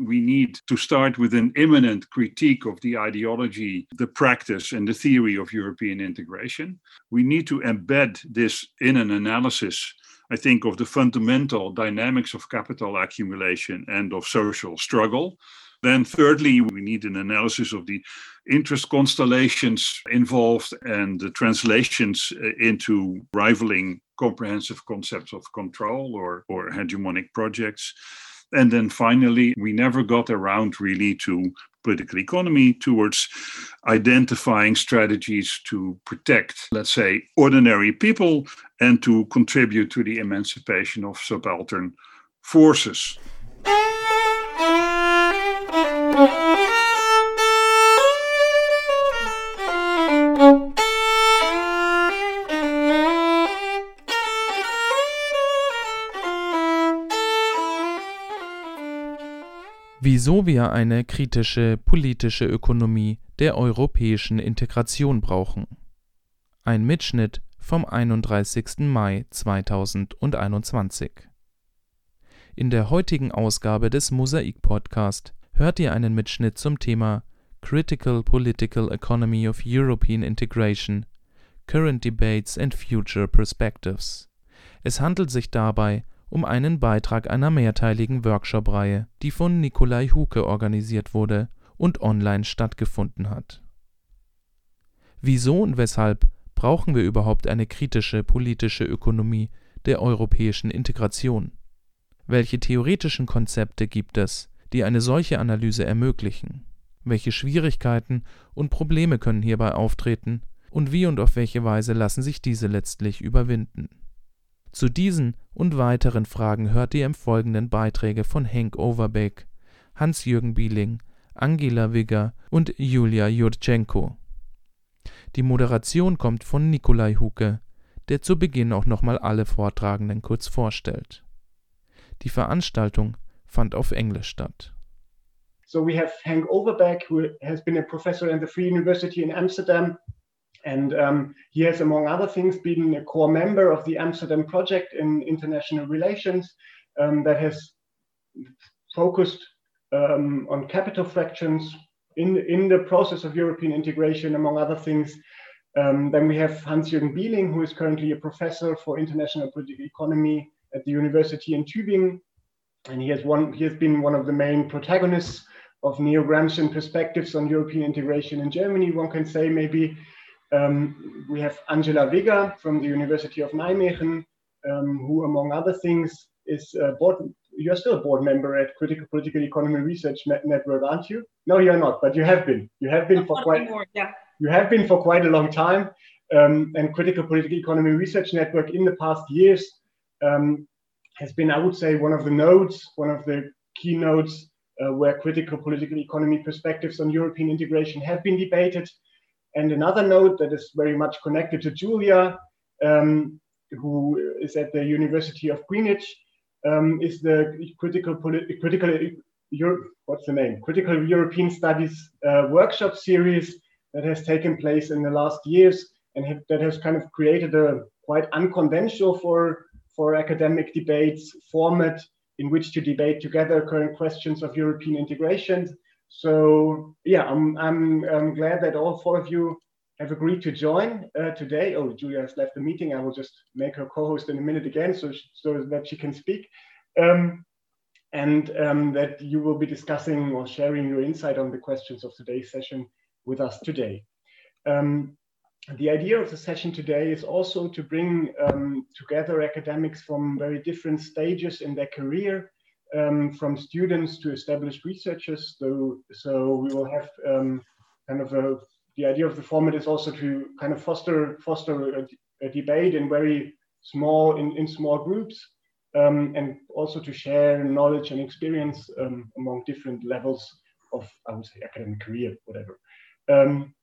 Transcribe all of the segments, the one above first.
We need to start with an immanent critique of the ideology, the practice, and the theory of European integration. We need to embed this in an analysis, I think, of the fundamental dynamics of capital accumulation and of social struggle. Then, thirdly, we need an analysis of the interest constellations involved and the translations uh, into rivaling comprehensive concepts of control or, or hegemonic projects. And then finally, we never got around really to political economy towards identifying strategies to protect, let's say, ordinary people and to contribute to the emancipation of subaltern forces. Wieso wir eine kritische politische Ökonomie der europäischen Integration brauchen. Ein Mitschnitt vom 31. Mai 2021. In der heutigen Ausgabe des Mosaik Podcast hört ihr einen Mitschnitt zum Thema Critical Political Economy of European Integration Current Debates and Future Perspectives. Es handelt sich dabei um einen Beitrag einer mehrteiligen Workshop-Reihe, die von Nikolai Huke organisiert wurde und online stattgefunden hat. Wieso und weshalb brauchen wir überhaupt eine kritische politische Ökonomie der europäischen Integration? Welche theoretischen Konzepte gibt es, die eine solche Analyse ermöglichen? Welche Schwierigkeiten und Probleme können hierbei auftreten und wie und auf welche Weise lassen sich diese letztlich überwinden? Zu diesen und weiteren Fragen hört ihr im Folgenden Beiträge von Henk Overbeck, Hans-Jürgen Bieling, Angela Wigger und Julia Jurtschenko. Die Moderation kommt von Nikolai Huke, der zu Beginn auch nochmal alle Vortragenden kurz vorstellt. Die Veranstaltung fand auf Englisch statt. So we have Hank Overbeck, who has been a professor at the Free University in Amsterdam And um, he has, among other things, been a core member of the Amsterdam Project in international relations um, that has focused um, on capital fractions in, in the process of European integration, among other things. Um, then we have Hans-Jürgen Bieling, who is currently a professor for international political economy at the University in Tübingen. And he has, one, he has been one of the main protagonists of neo-Gramscian perspectives on European integration in Germany, one can say maybe. Um, we have Angela Wigger from the University of Nijmegen, um, who, among other things, is a board. You're still a board member at Critical Political Economy Research Network, aren't you? No, you're not, but you have been. You have been for quite. Anymore, yeah. You have been for quite a long time. Um, and Critical Political Economy Research Network in the past years um, has been, I would say, one of the nodes, one of the key nodes uh, where critical political economy perspectives on European integration have been debated and another note that is very much connected to Julia, um, who is at the University of Greenwich, um, is the critical critical Euro what's the name? Critical European Studies uh, workshop series that has taken place in the last years and have, that has kind of created a quite unconventional for for academic debates format in which to debate together current questions of European integration so yeah, I'm, I'm, I'm glad that all four of you have agreed to join uh, today. Oh, Julia has left the meeting. I will just make her co-host in a minute again so, so that she can speak. Um, and um, that you will be discussing or sharing your insight on the questions of today's session with us today. Um, the idea of the session today is also to bring um, together academics from very different stages in their career um, from students to established researchers. So, so we will have um, kind of a, the idea of the format is also to kind of foster foster a, a debate in very small in, in small groups um, and also to share knowledge and experience um, among different levels of I would say academic career, whatever. Um,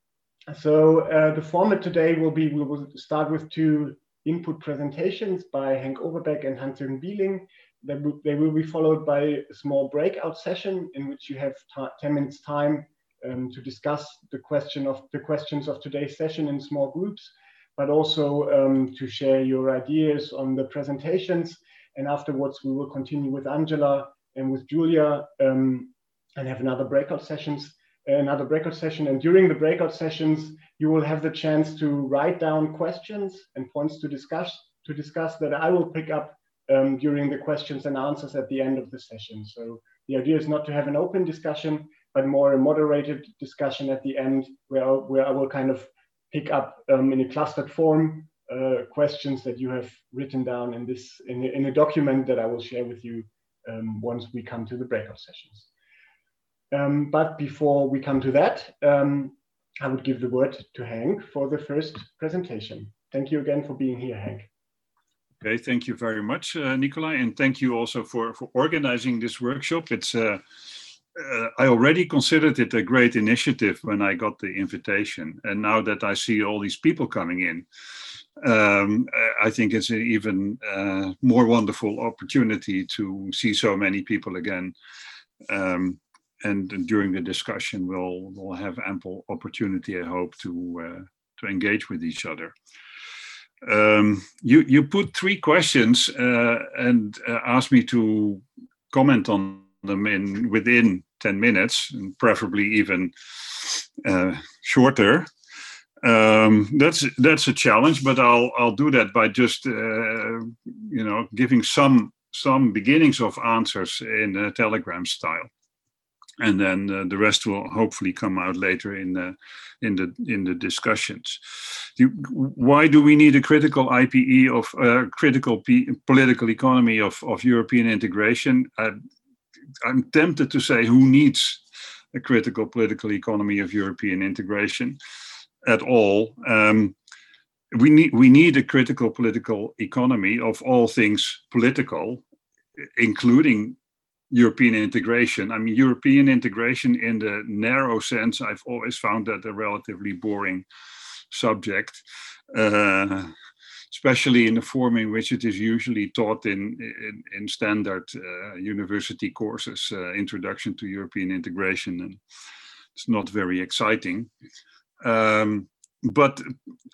so uh, the format today will be we will start with two input presentations by Hank Overbeek and Hans-Jürgen Bieling they will, they will be followed by a small breakout session in which you have 10 minutes time um, to discuss the question of the questions of today's session in small groups, but also um, to share your ideas on the presentations. And afterwards, we will continue with Angela and with Julia um, and have another breakout sessions, another breakout session. And during the breakout sessions, you will have the chance to write down questions and points to discuss to discuss that I will pick up um, during the questions and answers at the end of the session. So the idea is not to have an open discussion, but more a moderated discussion at the end where, where I will kind of pick up um, in a clustered form uh, questions that you have written down in this in a, in a document that I will share with you um, once we come to the breakout sessions. Um, but before we come to that, um, I would give the word to Hank for the first presentation. Thank you again for being here, Hank. Okay, thank you very much, uh, Nikolai, and thank you also for, for organizing this workshop. It's uh, uh, I already considered it a great initiative when I got the invitation, and now that I see all these people coming in, um, I think it's an even uh, more wonderful opportunity to see so many people again. Um, and during the discussion, we'll we'll have ample opportunity, I hope, to uh, to engage with each other. Um, you you put three questions uh, and uh, asked me to comment on them in within ten minutes, and preferably even uh, shorter. Um, that's that's a challenge, but I'll I'll do that by just uh, you know giving some some beginnings of answers in a telegram style and then uh, the rest will hopefully come out later in the in the in the discussions. You, why do we need a critical IPE of uh, critical P political economy of of European integration? Uh, I'm tempted to say who needs a critical political economy of European integration at all. Um, we need we need a critical political economy of all things political, including European integration. I mean, European integration in the narrow sense, I've always found that a relatively boring subject, uh, especially in the form in which it is usually taught in, in, in standard uh, university courses, uh, Introduction to European Integration. And it's not very exciting. Um, but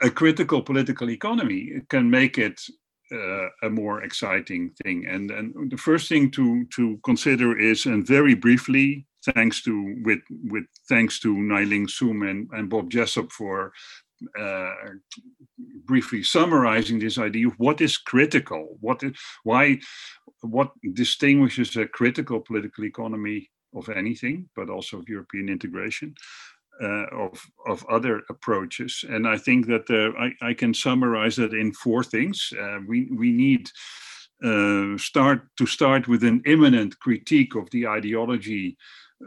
a critical political economy can make it uh, a more exciting thing. And, the first thing to, to consider is, and very briefly, thanks to with with thanks to Ngai-Ling Sum and, and Bob Jessop for uh, briefly summarizing this idea of what is critical, what is, why, what distinguishes a critical political economy of anything, but also of European integration, uh, of of other approaches. And I think that I, I can summarize that in four things. Uh, we we need uh, start to start with an immanent critique of the ideology,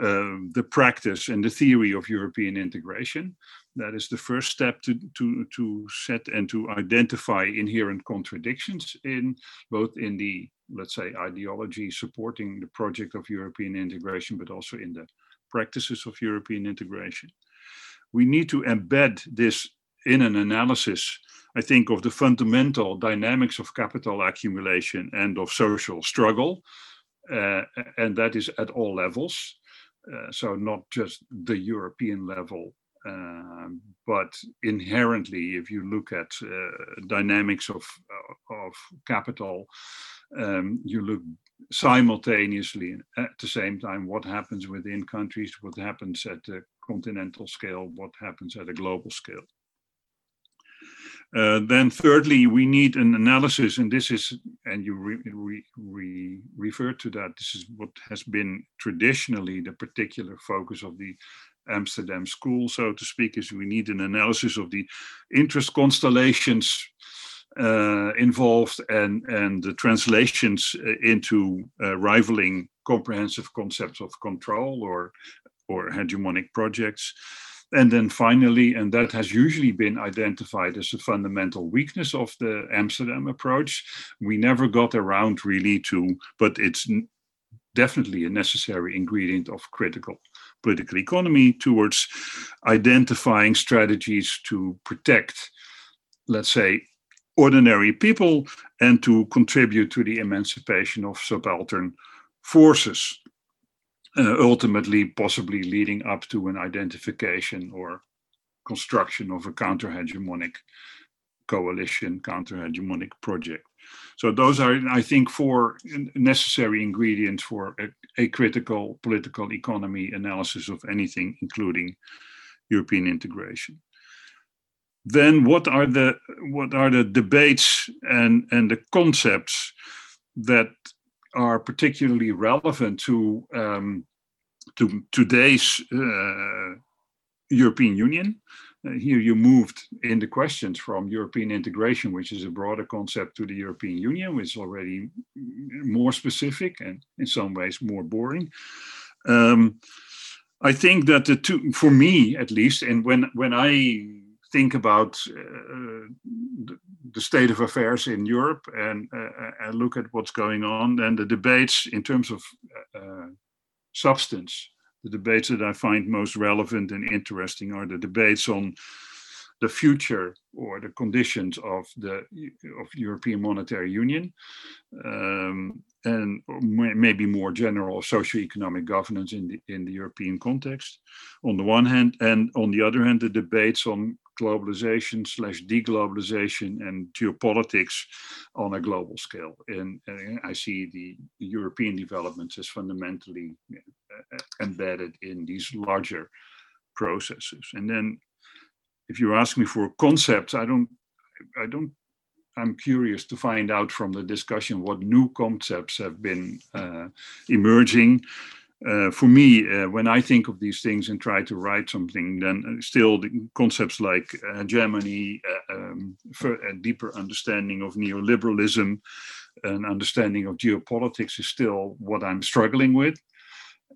uh, the practice, and the theory of European integration. That is the first step to, to, to set and to identify inherent contradictions in both in the, let's say, ideology supporting the project of European integration, but also in the practices of European integration. We need to embed this in an analysis, I think, of the fundamental dynamics of capital accumulation and of social struggle. Uh, and that is at all levels. Uh, so, not just the European level, uh, but inherently, if you look at uh, dynamics of, of capital, um, you look simultaneously at the same time what happens within countries, what happens at the continental scale, what happens at a global scale. Uh, then thirdly, we need an analysis, and this is, and you re, re, re, refer to that, this is what has been traditionally the particular focus of the Amsterdam school, so to speak, is we need an analysis of the interest constellations uh, involved and, and the translations uh, into uh, rivaling comprehensive concepts of control or, or hegemonic projects. And then finally, and that has usually been identified as a fundamental weakness of the Amsterdam approach, we never got around really to, but it's definitely a necessary ingredient of critical political economy towards identifying strategies to protect, let's say, ordinary people and to contribute to the emancipation of subaltern forces, uh, ultimately, possibly leading up to an identification or construction of a counter hegemonic coalition, counter hegemonic project. So those are, I think, four necessary ingredients for a, a critical political economy analysis of anything, including European integration. Then what are the what are the debates and, and the concepts that are particularly relevant to um, to today's uh, European Union. Uh, here you moved in the questions from European integration, which is a broader concept, to the European Union, which is already more specific and in some ways more boring. Um, I think that the two, for me at least, and when when I think about uh, the state of affairs in Europe and, uh, and look at what's going on, then the debates in terms of uh, substance. The debates that I find most relevant and interesting are the debates on the future or the conditions of the of European Monetary Union, um, and maybe more general socio-economic governance in the in the European context, on the one hand, and on the other hand, the debates on globalization slash deglobalization and geopolitics on a global scale. And, and I see the European developments as fundamentally uh, embedded in these larger processes. And then, if you ask me for concepts, I don't, I don't. I'm curious to find out from the discussion what new concepts have been uh, emerging uh, for me, uh, when I think of these things and try to write something, then uh, still the concepts like hegemony, uh, um, a deeper understanding of neoliberalism, an understanding of geopolitics is still what I'm struggling with.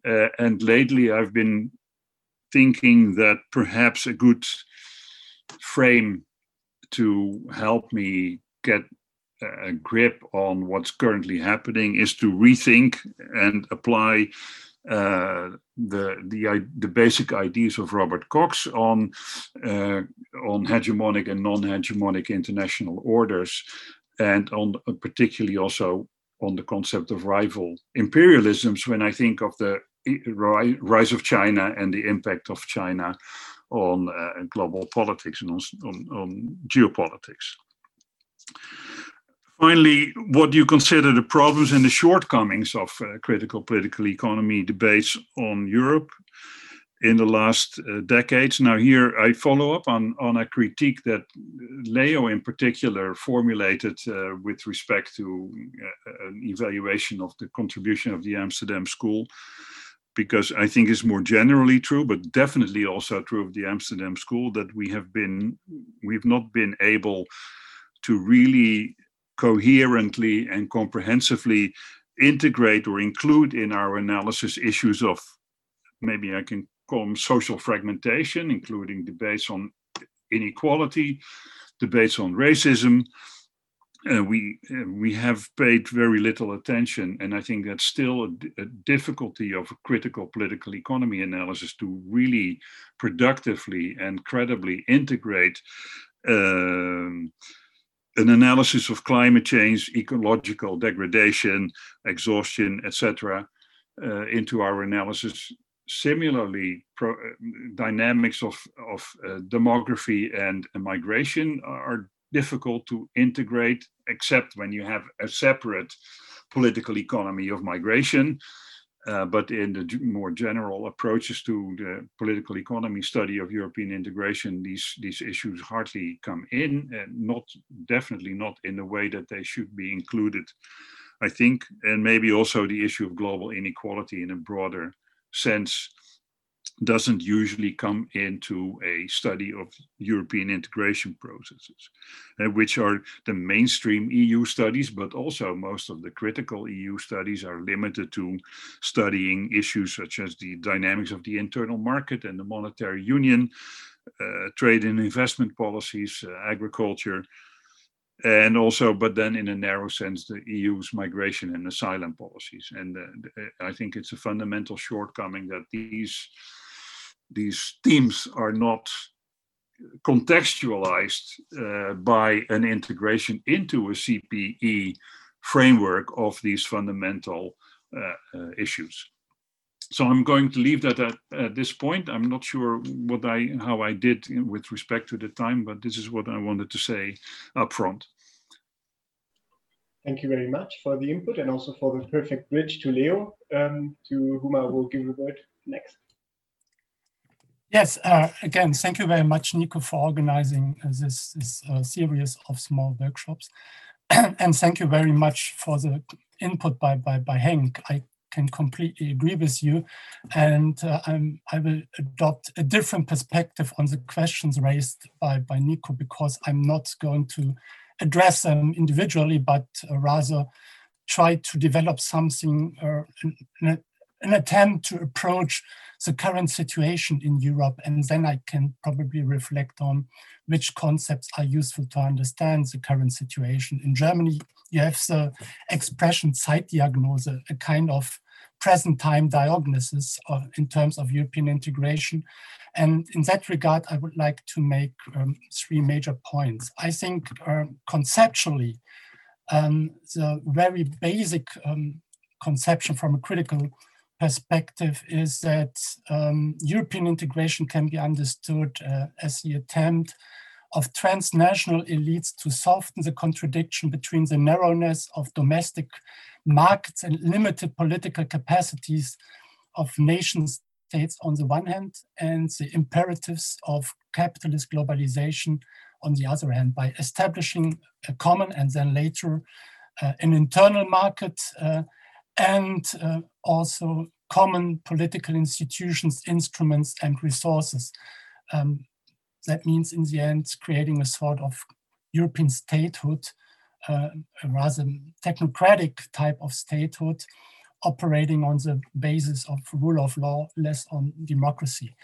Uh, and lately, I've been thinking that perhaps a good frame to help me get a grip on what's currently happening is to rethink and apply uh, the the the basic ideas of Robert Cox on uh, on hegemonic and non-hegemonic international orders, and on uh, particularly also on the concept of rival imperialisms. When I think of the rise of China and the impact of China on uh, global politics and on, on, on geopolitics. Finally, what do you consider the problems and the shortcomings of uh, critical political economy debates on Europe in the last uh, decades? Now, here I follow up on, on a critique that Leo, in particular, formulated uh, with respect to uh, an evaluation of the contribution of the Amsterdam School because I think it's more generally true, but definitely also true of the Amsterdam School that we have been, we've not been able to really coherently and comprehensively integrate or include in our analysis issues of maybe I can call them social fragmentation, including debates on inequality, debates on racism. Uh, we uh, we have paid very little attention, and I think that's still a, a difficulty of critical political economy analysis to really productively and credibly integrate um, an analysis of climate change, ecological degradation, exhaustion, etc., uh, into our analysis. Similarly, pro, uh, dynamics of, of uh, demography and migration are difficult to integrate, except when you have a separate political economy of migration. Uh, but in the more general approaches to the political economy study of European integration, these these issues hardly come in, and not definitely not in the way that they should be included. I think, and maybe also the issue of global inequality in a broader sense doesn't usually come into a study of European integration processes, uh, which are the mainstream EU studies, but also most of the critical EU studies are limited to studying issues such as the dynamics of the internal market and the monetary union, uh, trade and investment policies, uh, agriculture, and also, but then in a narrow sense, the EU's migration and asylum policies. And uh, I think it's a fundamental shortcoming that these these themes are not contextualized uh, by an integration into a CPE framework of these fundamental uh, uh, issues. So I'm going to leave that at, at, this point. I'm not sure what I how I did with respect to the time, but this is what I wanted to say up front. thank you very much for the input and also for the perfect bridge to Leo, um, to whom I will give the word next. Yes, uh, again, thank you very much, Nico, for organizing uh, this, this uh, series of small workshops. and thank you very much for the input by, by, by Henk. I can completely agree with you. And uh, i will adopt a different perspective on the questions raised by, by Nico because I'm not going to address them individually, but uh, rather try to develop something, uh, an, an attempt to approach the current situation in Europe. And then I can probably reflect on which concepts are useful to understand the current situation. In Germany, you have the expression Zeitdiagnose, a kind of present time diagnosis in terms of European integration. And in that regard, I would like to make um, three major points. I think um, conceptually, um, the very basic um, conception from a critical perspective is that um, European integration can be understood uh, as the attempt of transnational elites to soften the contradiction between the narrowness of domestic markets and limited political capacities of nation states on the one hand and the imperatives of capitalist globalization on the other hand. By establishing a common and then later uh, an internal market uh, and uh, also common political institutions, instruments, and resources. Um, that means, in the end, creating a sort of European statehood, uh, a rather technocratic type of statehood, operating on the basis of rule of law, less on democracy.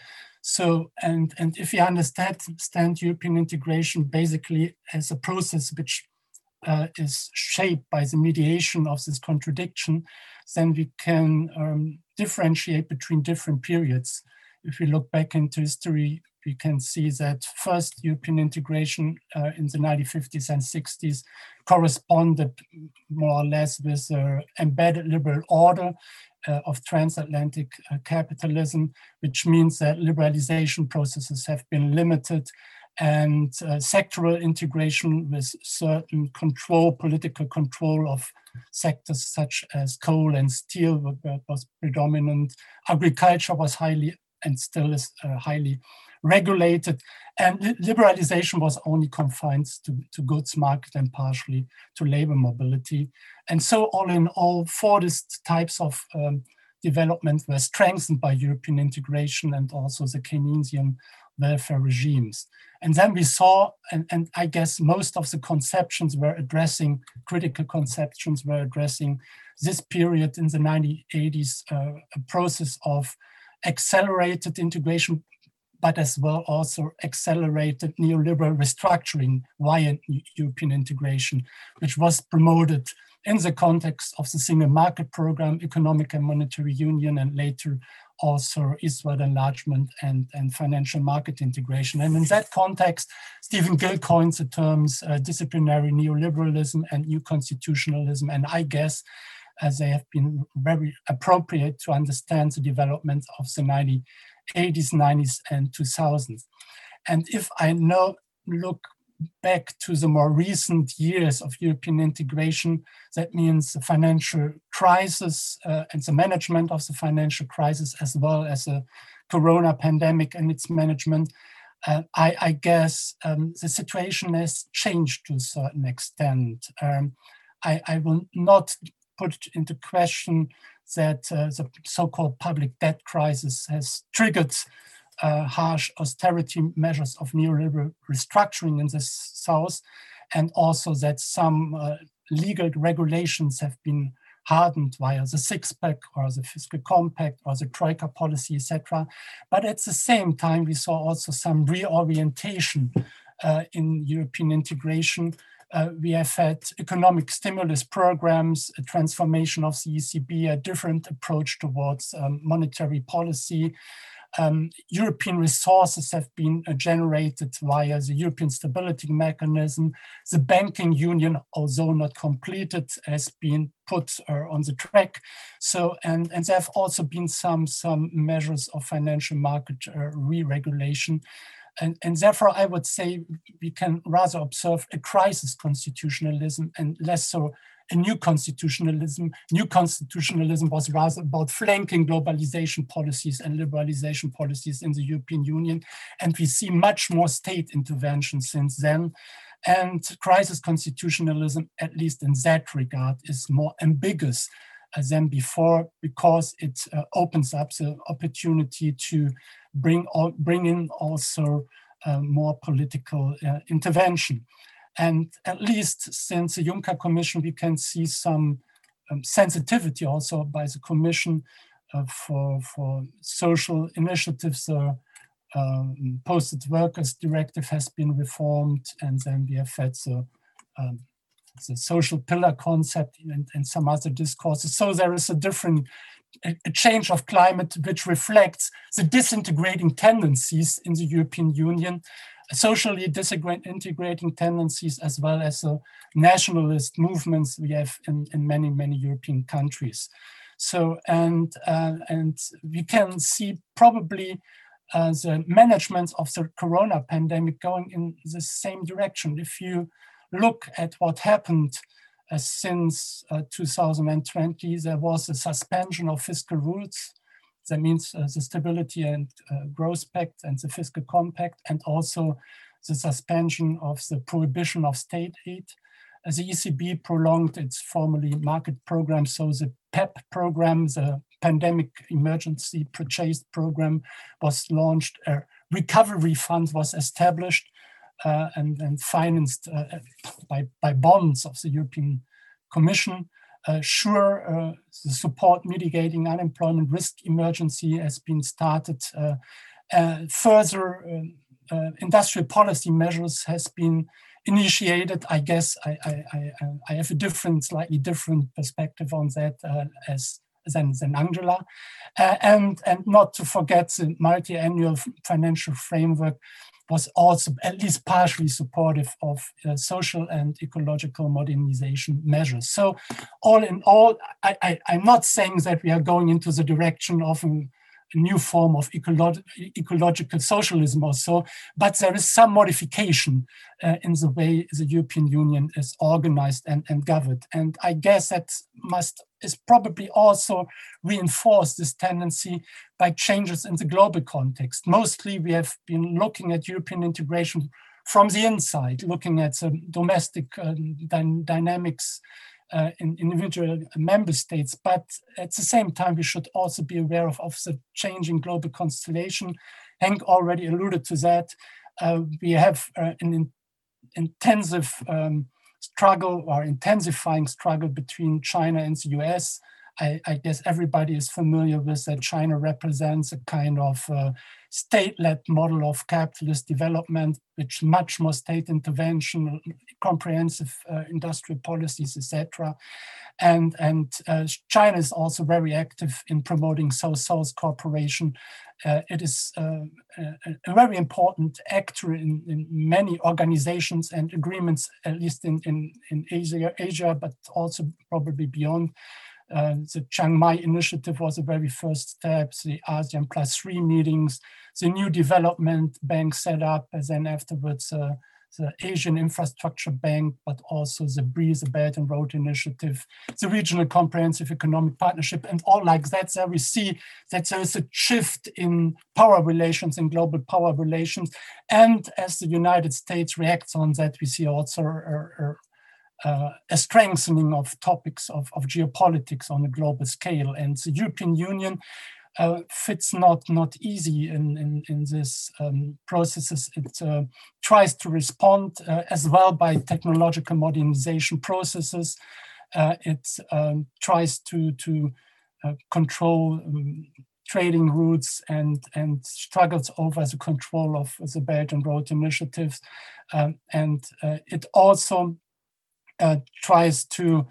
So, and, and if you understand, understand European integration basically as a process which uh, is shaped by the mediation of this contradiction, then we can um, differentiate between different periods. If we look back into history, we can see that first European integration uh, in the 1950s and 60s corresponded more or less with the embedded liberal order uh, of transatlantic uh, capitalism, which means that liberalization processes have been limited and uh, sectoral integration with certain control, political control of sectors such as coal and steel was predominant. Agriculture was highly and still is uh, highly regulated. And liberalization was only confined to, to goods market and partially to labor mobility. And so all in all, these types of um, development were strengthened by European integration and also the Keynesian welfare regimes. And then we saw, and, and I guess most of the conceptions were addressing, critical conceptions were addressing this period in the 1980s, uh, a process of accelerated integration, but as well also accelerated neoliberal restructuring via European integration, which was promoted in the context of the single market program, economic and monetary union, and later also eastward enlargement and, and financial market integration. And in that context, Stephen Gill coins the terms uh, disciplinary neoliberalism and new constitutionalism. And I guess as they have been very appropriate to understand the development of the 1980s, 90s, and 2000s. And if I now look back to the more recent years of European integration. That means the financial crisis uh, and the management of the financial crisis, as well as the corona pandemic and its management. Uh, I, I, guess um, the situation has changed to a certain extent. Um, I, I, will not put into question that uh, the so called public debt crisis has triggered uh, harsh austerity measures of neoliberal restructuring in the South, and also that some uh, legal regulations have been hardened via the six-pack or the fiscal compact or the troika policy, etc. But at the same time, we saw also some reorientation uh, in European integration. Uh, we have had economic stimulus programs, a transformation of the ECB, a different approach towards um, monetary policy, um, European resources have been uh, generated via the European Stability Mechanism. The banking union, although not completed, has been put uh, on the track. So, and, and there have also been some, some measures of financial market uh, re-regulation. And, and therefore, I would say we can rather observe a crisis constitutionalism and less so a new constitutionalism. New constitutionalism was rather about flanking globalization policies and liberalization policies in the European Union. And we see much more state intervention since then. And crisis constitutionalism, at least in that regard, is more ambiguous than before because it uh, opens up the opportunity to bring, all, bring in also uh, more political uh, intervention. And at least since the Juncker Commission, we can see some um, sensitivity also by the Commission uh, for, for social initiatives. The um, Posted Workers Directive has been reformed, and then we have had the, um, the social pillar concept and, and some other discourses. So there is a different a change of climate which reflects the disintegrating tendencies in the European Union socially disintegrating tendencies as well as the nationalist movements we have in, in many, many European countries. So, and, uh, and we can see probably uh, the management of the corona pandemic going in the same direction. If you look at what happened uh, since uh, 2020, there was a suspension of fiscal rules that means uh, the Stability and uh, Growth Pact and the Fiscal Compact, and also the suspension of the prohibition of state aid. As the ECB prolonged its formerly market program, so the PEP program, the Pandemic Emergency Purchase Program, was launched. A recovery fund was established uh, and, and, financed uh, by, by bonds of the European Commission. Uh, sure, uh, the support mitigating unemployment risk emergency has been started. Uh, further industrial policy measures has been initiated. I guess I, I, I, I, have a different, slightly different perspective on that as than, than Angela. Uh, and, and not to forget the multi-annual financial framework was also at least partially supportive of uh, social and ecological modernization measures. So, all in all, I, am not saying that we are going into the direction of a, a new form of ecolo- ecological socialism or so, but there is some modification uh, in the way the European Union is organized and, and governed. And I guess that must is probably also reinforced this tendency by changes in the global context. Mostly we have been looking at European integration from the inside, looking at the domestic uh, dy- dynamics uh, in individual member states. But at the same time, we should also be aware of, of the changing global constellation. Hank already alluded to that. Uh, we have uh, an in- intensive um, struggle or intensifying struggle between China and the US. I, I, guess everybody is familiar with that China represents a kind of uh, state-led model of capitalist development, which much more state intervention, comprehensive uh, industrial policies, etc. And, and uh, China is also very active in promoting South-South cooperation. Uh, it is uh, a, a, very important actor in, in, many organizations and agreements, at least in, in, in Asia, Asia, but also probably beyond. Uh, the Chiang Mai initiative was the very first step, the ASEAN plus three meetings, the new development bank set up, and then afterwards uh, the Asian Infrastructure Bank, but also the BRIES, the Belt and Road Initiative, the Regional Comprehensive Economic Partnership, and all like that. There we see that there is a shift in power relations and global power relations. And as the United States reacts on that, we see also a, a, uh, a strengthening of topics of, of geopolitics on a global scale. And the European Union uh, fits not not easy in in, in this um, processes. It uh, tries to respond uh, as well by technological modernization processes. Uh, it um, tries to to uh, control um, trading routes and and struggles over the control of the Belt and Road initiatives, um, and it also uh, tries to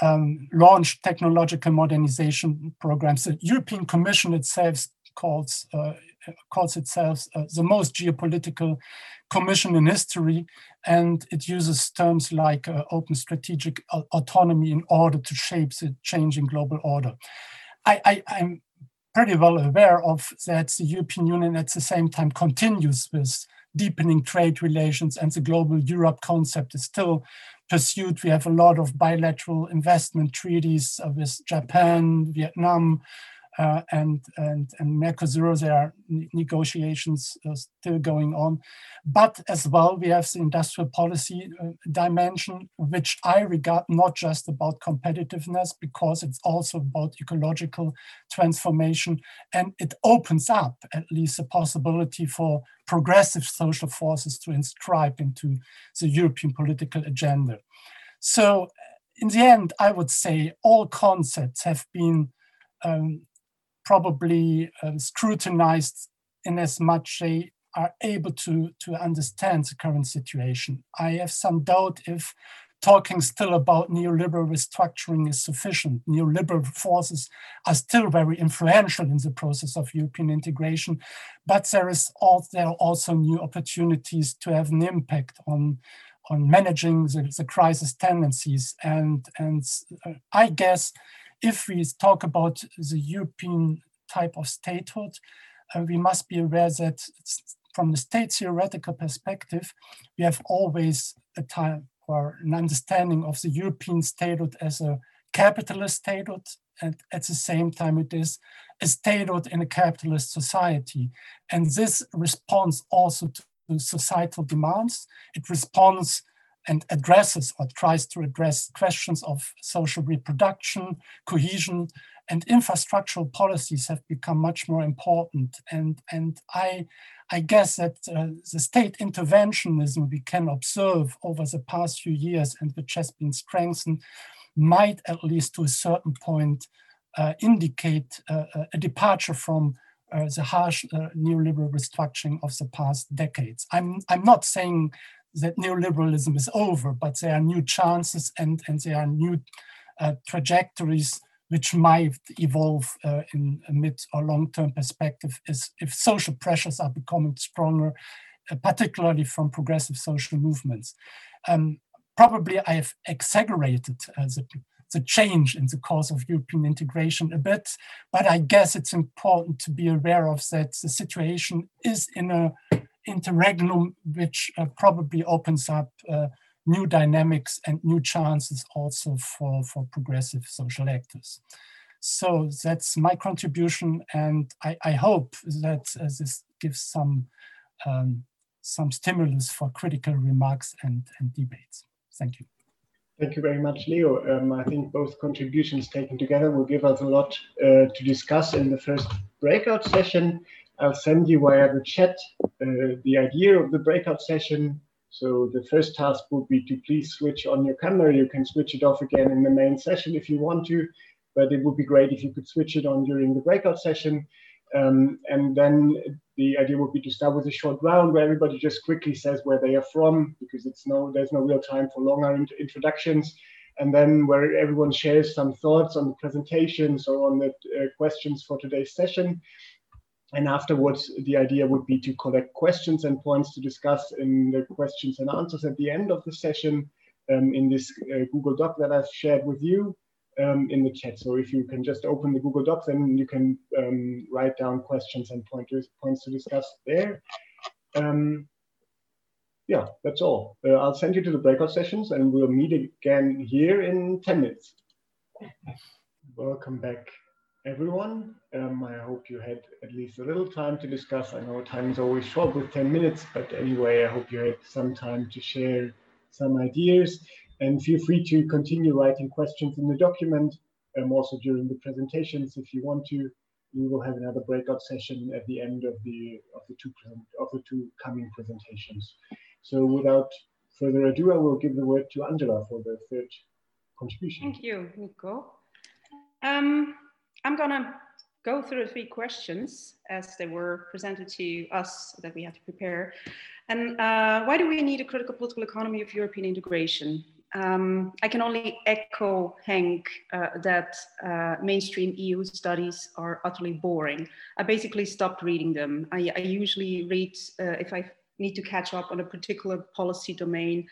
um, launch technological modernization programs. The European Commission itself calls, uh, calls itself uh, the most geopolitical commission in history, and it uses terms like uh, open strategic autonomy in order to shape the changing global order. I, I'm pretty well aware of that the European Union at the same time continues with deepening trade relations and the global Europe concept is still pursued. We have a lot of bilateral investment treaties uh, with Japan, Vietnam, uh, and, and, and Mercosur, there are negotiations uh, still going on. But as well, we have the industrial policy uh, dimension, which I regard not just about competitiveness, because it's also about ecological transformation. And it opens up at least a possibility for progressive social forces to inscribe into the European political agenda. So in the end, I would say all concepts have been um, probably uh, scrutinized in as much they are able to, to understand the current situation. I have some doubt if talking still about neoliberal restructuring is sufficient. Neoliberal forces are still very influential in the process of European integration, but there is all, there are also new opportunities to have an impact on on managing the, the crisis tendencies. And, and uh, I guess if we talk about the European type of statehood, uh, we must be aware that from the state theoretical perspective, we have always a time or an understanding of the European statehood as a capitalist statehood, and at the same time it is a statehood in a capitalist society. And this responds also to societal demands. It responds and addresses or tries to address questions of social reproduction, cohesion, and infrastructural policies have become much more important. And, and I, I guess that uh, the state interventionism we can observe over the past few years and which has been strengthened might, at least to a certain point, uh, indicate uh, a departure from uh, the harsh uh, neoliberal restructuring of the past decades. I'm, I'm not saying that neoliberalism is over, but there are new chances and, and there are new uh, trajectories which might evolve uh, in a mid or long-term perspective is if social pressures are becoming stronger, uh, particularly from progressive social movements. Um, probably I have exaggerated uh, the, the change in the course of European integration a bit, but I guess it's important to be aware of that the situation is in a interregnum which uh, probably opens up uh, new dynamics and new chances also for, for progressive social actors. So that's my contribution, and I, I hope that uh, this gives some um, some stimulus for critical remarks and, and debates. Thank you. Thank you very much, Leo. Um, I think both contributions taken together will give us a lot uh, to discuss in the first breakout session. I'll send you via the chat uh, the idea of the breakout session so the first task would be to please switch on your camera. You can switch it off again in the main session if you want to, but it would be great if you could switch it on during the breakout session. Um, and then the idea would be to start with a short round where everybody just quickly says where they are from, because it's no, there's no real time for longer int introductions. And then where everyone shares some thoughts on the presentations or on the uh, questions for today's session. And afterwards, the idea would be to collect questions and points to discuss in the questions and answers at the end of the session um, in this uh, Google Doc that I've shared with you um, in the chat. So if you can just open the Google Doc, then you can um, write down questions and pointers, points to discuss there. Um, yeah, that's all. Uh, I'll send you to the breakout sessions and we'll meet again here in 10 minutes. Welcome back everyone. Um, I hope you had at least a little time to discuss. I know time is always short with 10 minutes, but anyway, I hope you had some time to share some ideas and feel free to continue writing questions in the document um, also during the presentations if you want to. We will have another breakout session at the end of the of the two of the two coming presentations. So without further ado, I will give the word to Angela for the third contribution. Thank you, Nico. Um, I'm going to go through the three questions as they were presented to us that we had to prepare. And uh, why do we need a critical political economy of European integration? Um, I can only echo Henk uh, that uh, mainstream EU studies are utterly boring. I basically stopped reading them. I, I usually read uh, if I need to catch up on a particular policy domain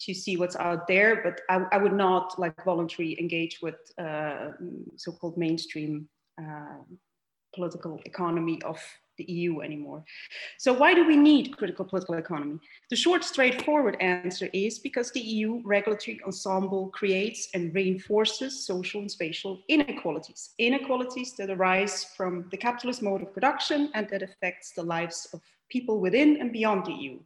to see what's out there, but I, I would not like voluntarily engage with uh, so-called mainstream uh, political economy of the EU anymore. So why do we need critical political economy? The short, straightforward answer is because the EU regulatory ensemble creates and reinforces social and spatial inequalities, inequalities that arise from the capitalist mode of production and that affects the lives of people within and beyond the EU.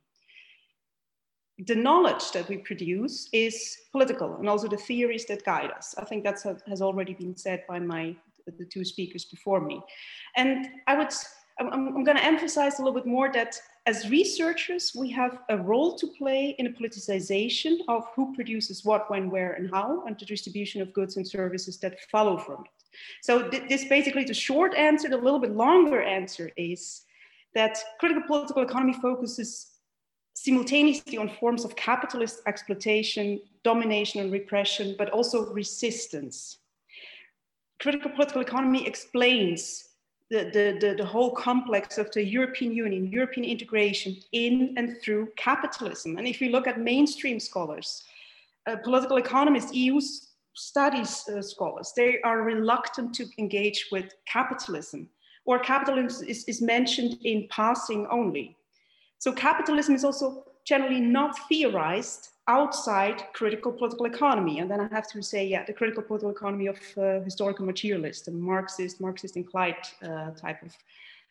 The knowledge that we produce is political and also the theories that guide us. I think that has already been said by my the two speakers before me. And I would I'm, I'm going to emphasize a little bit more that as researchers, we have a role to play in a politicization of who produces what, when, where, and how, and the distribution of goods and services that follow from it. So th this basically the short answer, the little bit longer answer is that critical political economy focuses simultaneously on forms of capitalist exploitation, domination and repression, but also resistance. Critical political economy explains the, the, the, whole complex of the European Union, European integration in and through capitalism. And if you look at mainstream scholars, uh, political economists, EU studies uh, scholars, they are reluctant to engage with capitalism, or capitalism is, is mentioned in passing only. So capitalism is also generally not theorized outside critical political economy. And then I have to say, yeah, the critical political economy of uh, historical materialist the Marxist, Marxist inclined uh, type of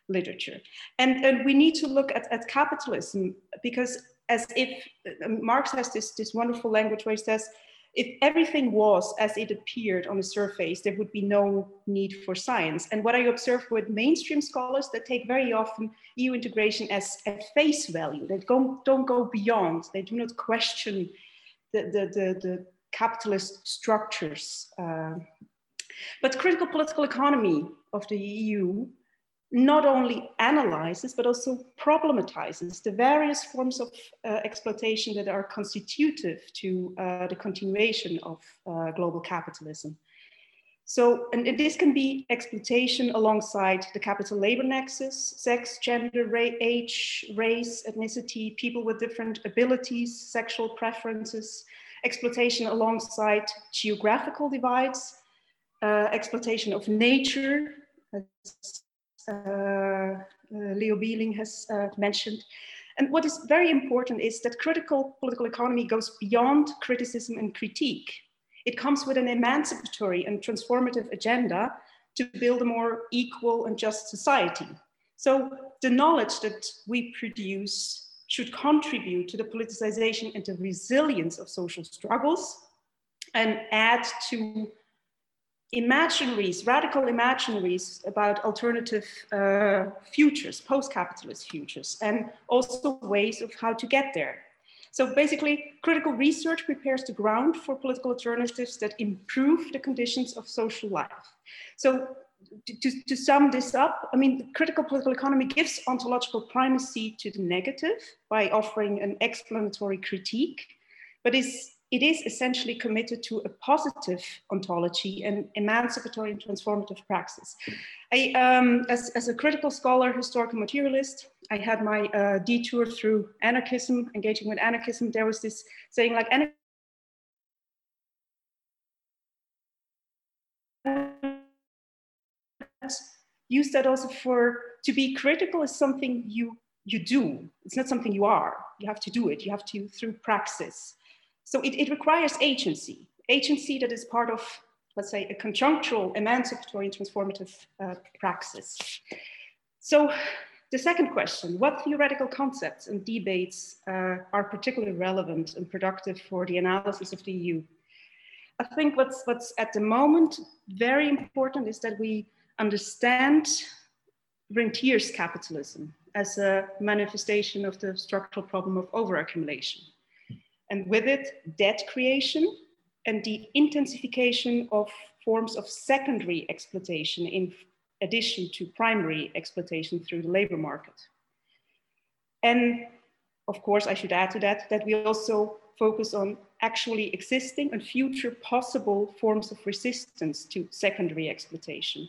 literature. And, and we need to look at, at capitalism because as if uh, Marx has this, this wonderful language where he says, if everything was as it appeared on the surface, there would be no need for science. And what I observe with mainstream scholars that take very often EU integration as at face value. They don't, don't go beyond. They do not question the, the, the, the capitalist structures. Uh, but critical political economy of the EU not only analyzes, but also problematizes the various forms of uh, exploitation that are constitutive to uh, the continuation of uh, global capitalism. So, and, this can be exploitation alongside the capital labor nexus, sex, gender, ra age, race, ethnicity, people with different abilities, sexual preferences, exploitation alongside geographical divides, uh, exploitation of nature, uh, Leo Bieling has uh, mentioned. And what is very important is that critical political economy goes beyond criticism and critique. It comes with an emancipatory and transformative agenda to build a more equal and just society. So the knowledge that we produce should contribute to the politicization and the resilience of social struggles and add to imaginaries, radical imaginaries about alternative uh, futures, post-capitalist futures, and also ways of how to get there. So basically, critical research prepares the ground for political alternatives that improve the conditions of social life. So to, to sum this up, I mean, critical political economy gives ontological primacy to the negative by offering an explanatory critique, but is it is essentially committed to a positive ontology and emancipatory and transformative praxis. I, um, as, as, a critical scholar, historical materialist, I had my uh, detour through anarchism, engaging with anarchism. There was this saying like, use that also for, to be critical is something you, you do. It's not something you are. You have to do it. You have to, through praxis. So it, it requires agency, agency that is part of, let's say, a conjunctural, emancipatory, and transformative uh, praxis. So the second question, what theoretical concepts and debates uh, are particularly relevant and productive for the analysis of the EU? I think what's, what's at the moment very important is that we understand rentier's capitalism as a manifestation of the structural problem of overaccumulation and with it, debt creation and the intensification of forms of secondary exploitation in addition to primary exploitation through the labor market. And of course, I should add to that, that we also focus on actually existing and future possible forms of resistance to secondary exploitation.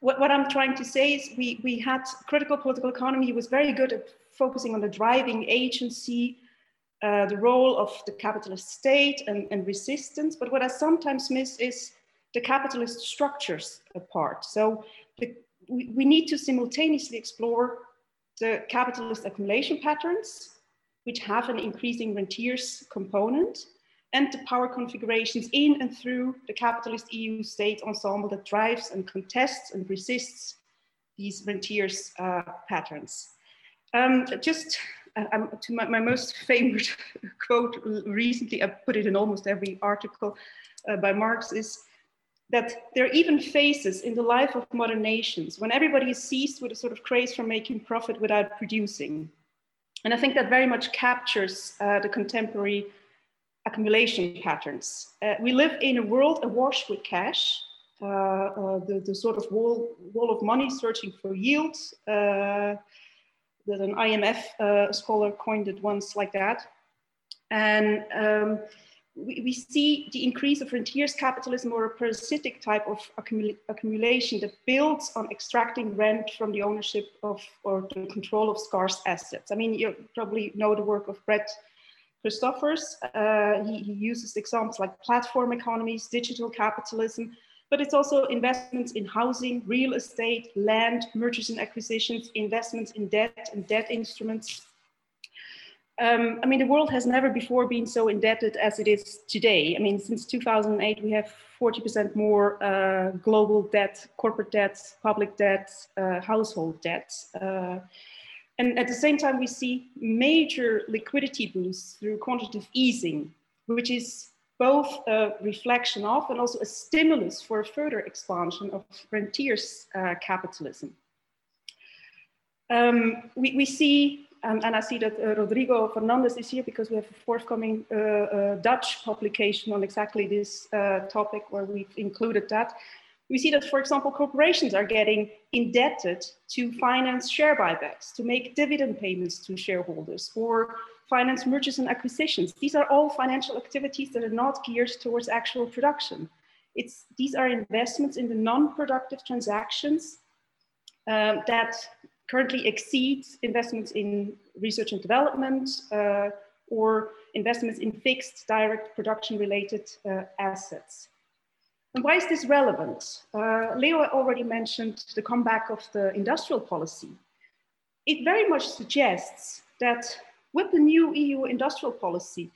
What, what I'm trying to say is we, we had critical political economy was very good at focusing on the driving agency uh, the role of the capitalist state and, and, resistance. But what I sometimes miss is the capitalist structures apart. So the, we, we need to simultaneously explore the capitalist accumulation patterns, which have an increasing rentiers component, and the power configurations in and through the capitalist EU state ensemble that drives and contests and resists these rentiers uh, patterns. Um, just um, to my, my, most favorite quote recently, I put it in almost every article uh, by Marx, is that there are even phases in the life of modern nations when everybody is seized with a sort of craze for making profit without producing. And I think that very much captures uh, the contemporary accumulation patterns. Uh, we live in a world awash with cash, uh, uh the, the, sort of wall, wall of money searching for yield. That an IMF uh, scholar coined it once like that. And um, we, we, see the increase of rentiers capitalism or a parasitic type of accumula accumulation that builds on extracting rent from the ownership of or the control of scarce assets. I mean, you probably know the work of Brett Christophers. Uh, he, he uses examples like platform economies, digital capitalism, but it's also investments in housing, real estate, land, mergers and acquisitions, investments in debt and debt instruments, um, I mean, the world has never before been so indebted as it is today. I mean, since 2008, we have 40% more uh, global debt, corporate debt, public debt, uh, household debt. Uh, and at the same time, we see major liquidity boosts through quantitative easing, which is both a reflection of and also a stimulus for a further expansion of rentiers uh, capitalism. Um, we, we see um, and I see that uh, Rodrigo Fernandez is here because we have a forthcoming uh, uh, Dutch publication on exactly this uh, topic where we've included that. We see that, for example, corporations are getting indebted to finance share buybacks, to make dividend payments to shareholders, or finance mergers and acquisitions. These are all financial activities that are not geared towards actual production. It's, these are investments in the non-productive transactions um, that currently exceeds investments in research and development uh, or investments in fixed direct production related uh, assets. And why is this relevant? Uh, Leo already mentioned the comeback of the industrial policy. It very much suggests that with the new EU industrial policy,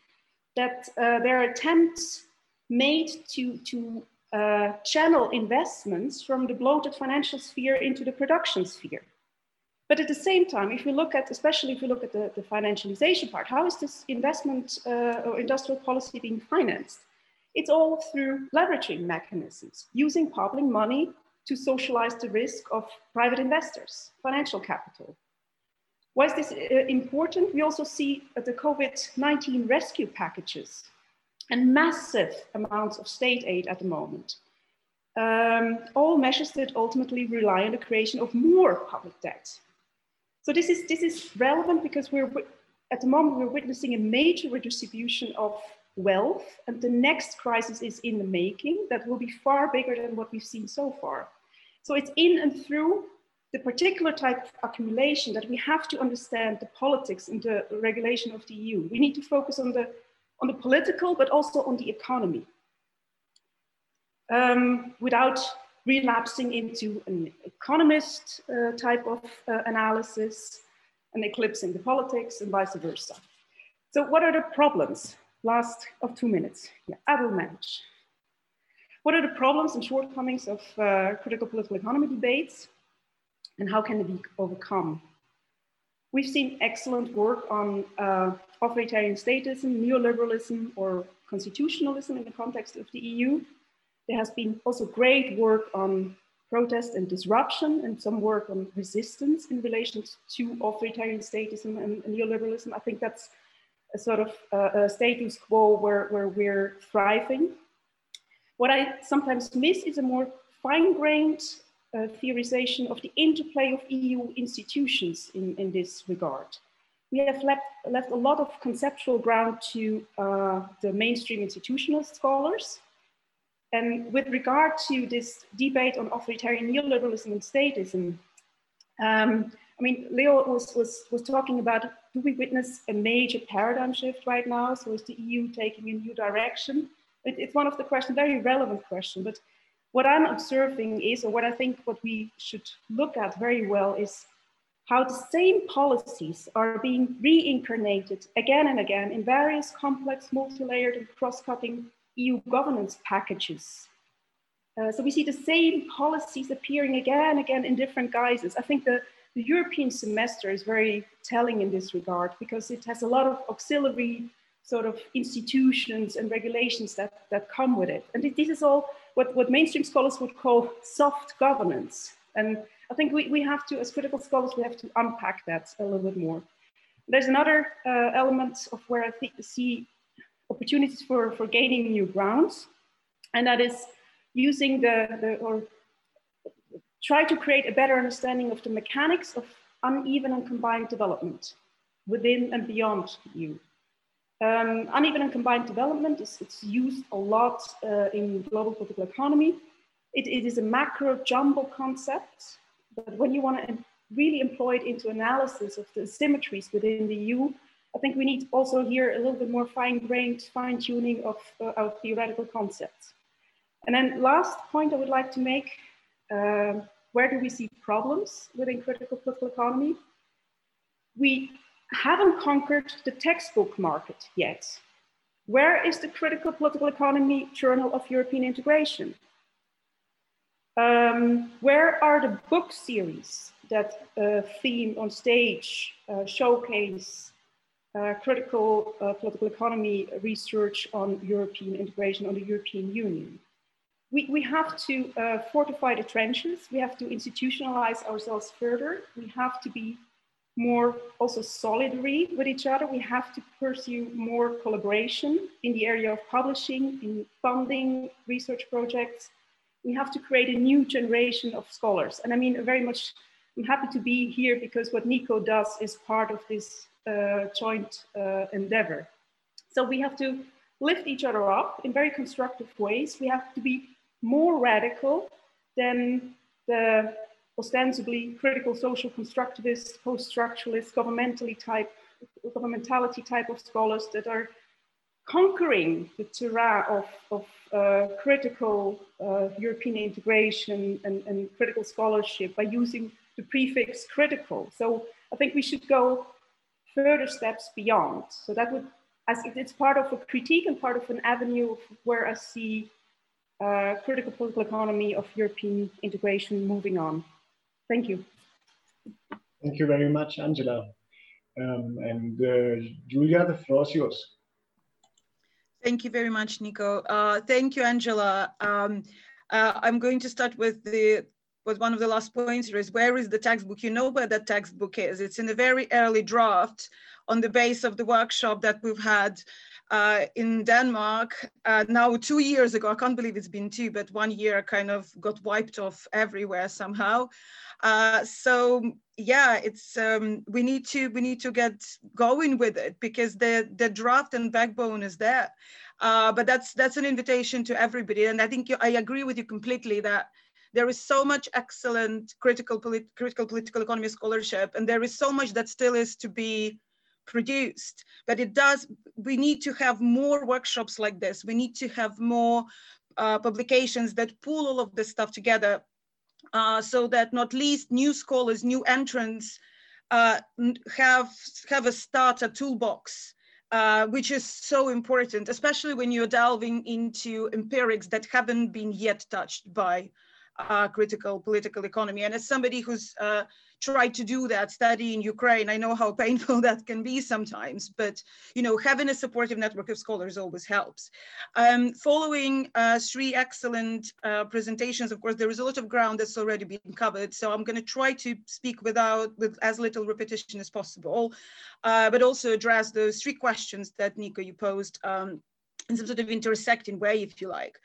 that uh, there are attempts made to, to uh, channel investments from the bloated financial sphere into the production sphere. But at the same time, if we look at, especially if we look at the, the financialization part, how is this investment uh, or industrial policy being financed? It's all through leveraging mechanisms, using public money to socialize the risk of private investors, financial capital. Why is this uh, important? We also see the COVID-19 rescue packages and massive amounts of state aid at the moment. Um, all measures that ultimately rely on the creation of more public debt so this is, this is relevant because we're, at the moment, we're witnessing a major redistribution of wealth and the next crisis is in the making that will be far bigger than what we've seen so far. So it's in and through the particular type of accumulation that we have to understand the politics and the regulation of the EU. We need to focus on the, on the political, but also on the economy. Um, without relapsing into an economist uh, type of uh, analysis and eclipsing the politics and vice versa. So what are the problems? Last of two minutes. Yeah, I will manage. What are the problems and shortcomings of uh, critical political economy debates and how can be overcome? We've seen excellent work on uh, authoritarian statism, neoliberalism, or constitutionalism in the context of the EU. There has been also great work on protest and disruption and some work on resistance in relation to authoritarian statism and, and neoliberalism. I think that's a sort of uh, a status quo where, where we're thriving. What I sometimes miss is a more fine-grained uh, theorization of the interplay of EU institutions in, in this regard. We have left, left a lot of conceptual ground to uh, the mainstream institutional scholars, and with regard to this debate on authoritarian neoliberalism and statism, um, I mean, Leo was, was, was talking about, do we witness a major paradigm shift right now? So is the EU taking a new direction? It, it's one of the questions, very relevant question, but what I'm observing is, or what I think what we should look at very well is how the same policies are being reincarnated again and again in various complex, multi-layered and cross-cutting EU governance packages. Uh, so we see the same policies appearing again and again in different guises. I think the, the European semester is very telling in this regard because it has a lot of auxiliary sort of institutions and regulations that, that come with it. And this is all what, what mainstream scholars would call soft governance. And I think we, we have to, as critical scholars, we have to unpack that a little bit more. There's another uh, element of where I think, see opportunities for, for gaining new grounds, and that is using the, the or try to create a better understanding of the mechanics of uneven and combined development within and beyond EU. Um, uneven and combined development is it's used a lot uh, in global political economy. It, it is a macro jumble concept, but when you want to really employ it into analysis of the symmetries within the EU, I think we need also here a little bit more fine-grained fine-tuning of, uh, of theoretical concepts. And then last point I would like to make, uh, where do we see problems within critical political economy? We haven't conquered the textbook market yet. Where is the critical political economy journal of European integration? Um, where are the book series that uh, theme on stage, uh, showcase uh, critical uh, political economy research on European integration, on the European Union? We, we have to uh, fortify the trenches. We have to institutionalize ourselves further. We have to be more also solidary with each other. We have to pursue more collaboration in the area of publishing, in funding research projects. We have to create a new generation of scholars. And I mean, very much, I'm happy to be here because what Nico does is part of this uh, joint uh, endeavor. So we have to lift each other up in very constructive ways. We have to be more radical than the ostensibly critical social constructivist, post-structuralist, governmentally type, governmentality type of scholars that are conquering the terrain of, of uh, critical uh, European integration and, and, critical scholarship by using the prefix critical. So I think we should go further steps beyond. So that would, as it's part of a critique and part of an avenue where I see uh, critical political economy of European integration moving on. Thank you. Thank you very much, Angela. Um, and uh, Julia, the floor is yours. Thank you very much, Nico. Uh, thank you, Angela. Um, uh, I'm going to start with the with one of the last points is where is the textbook? You know where that textbook is. It's in a very early draft on the base of the workshop that we've had uh, in Denmark uh, now two years ago. I can't believe it's been two, but one year kind of got wiped off everywhere somehow. Uh, so yeah, it's um, we need to we need to get going with it because the the draft and backbone is there. Uh, but that's that's an invitation to everybody, and I think you, I agree with you completely that there is so much excellent critical polit critical political economy scholarship, and there is so much that still is to be produced but it does we need to have more workshops like this we need to have more uh, publications that pull all of this stuff together uh, so that not least new scholars new entrants uh, have have a starter toolbox uh, which is so important, especially when you're delving into empirics that haven't been yet touched by uh, critical political economy. And as somebody who's uh, tried to do that study in Ukraine, I know how painful that can be sometimes, but you know, having a supportive network of scholars always helps. Um, following uh, three excellent uh, presentations, of course, there is a lot of ground that's already been covered. So I'm gonna try to speak without, with as little repetition as possible, uh, but also address those three questions that Nico, you posed um, in some sort of intersecting way, if you like.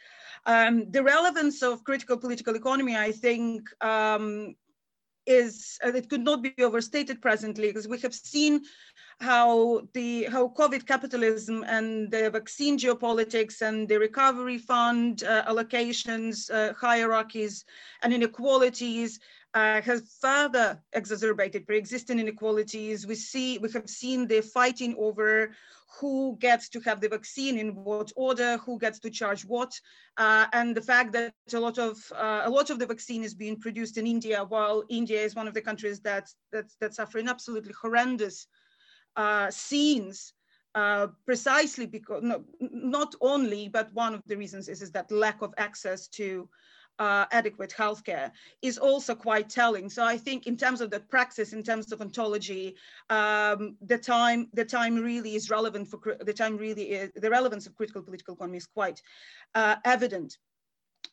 Um, the relevance of critical political economy, I think, um, is uh, it could not be overstated presently because we have seen how the how COVID capitalism and the vaccine geopolitics and the recovery fund uh, allocations, uh, hierarchies, and inequalities uh, has further exacerbated pre-existing inequalities. We see, we have seen the fighting over who gets to have the vaccine in what order, who gets to charge what, uh, and the fact that a lot of uh, a lot of the vaccine is being produced in India, while India is one of the countries that's that's, that's suffering absolutely horrendous uh, scenes uh, precisely because no, not only, but one of the reasons is, is that lack of access to uh, adequate healthcare is also quite telling. So I think in terms of the praxis, in terms of ontology, um, the time the time really is relevant for the time really is, the relevance of critical political economy is quite uh, evident.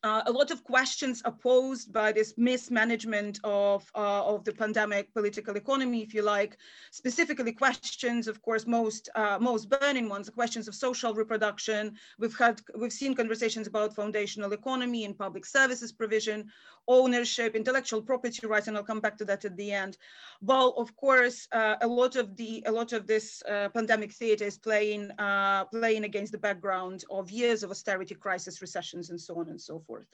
Uh, a lot of questions are posed by this mismanagement of, uh, of the pandemic political economy, if you like, specifically questions, of course, most, uh, most burning ones, questions of social reproduction. We've had, we've seen conversations about foundational economy and public services provision, ownership, intellectual property rights, and I'll come back to that at the end. Well, of course, uh, a lot of the, a lot of this uh, pandemic theater is playing, uh, playing against the background of years of austerity crisis, recessions, and so on and so forth forth.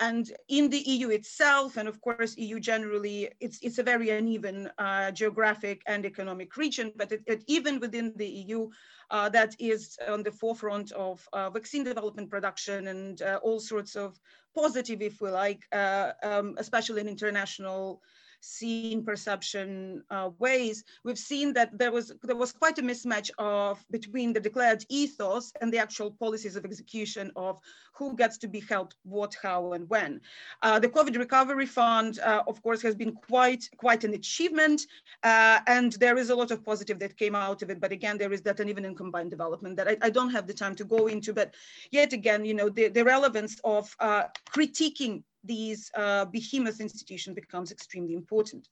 And in the EU itself, and of course, EU generally, it's, it's a very uneven uh, geographic and economic region, but it, it, even within the EU, uh, that is on the forefront of uh, vaccine development production and uh, all sorts of positive, if we like, uh, um, especially in international seen perception uh, ways, we've seen that there was there was quite a mismatch of between the declared ethos and the actual policies of execution of who gets to be helped, what, how, and when. Uh, the COVID Recovery Fund, uh, of course, has been quite quite an achievement, uh, and there is a lot of positive that came out of it. But again, there is that uneven and combined development that I, I don't have the time to go into. But yet again, you know, the, the relevance of uh, critiquing these uh, behemoth institutions becomes extremely important.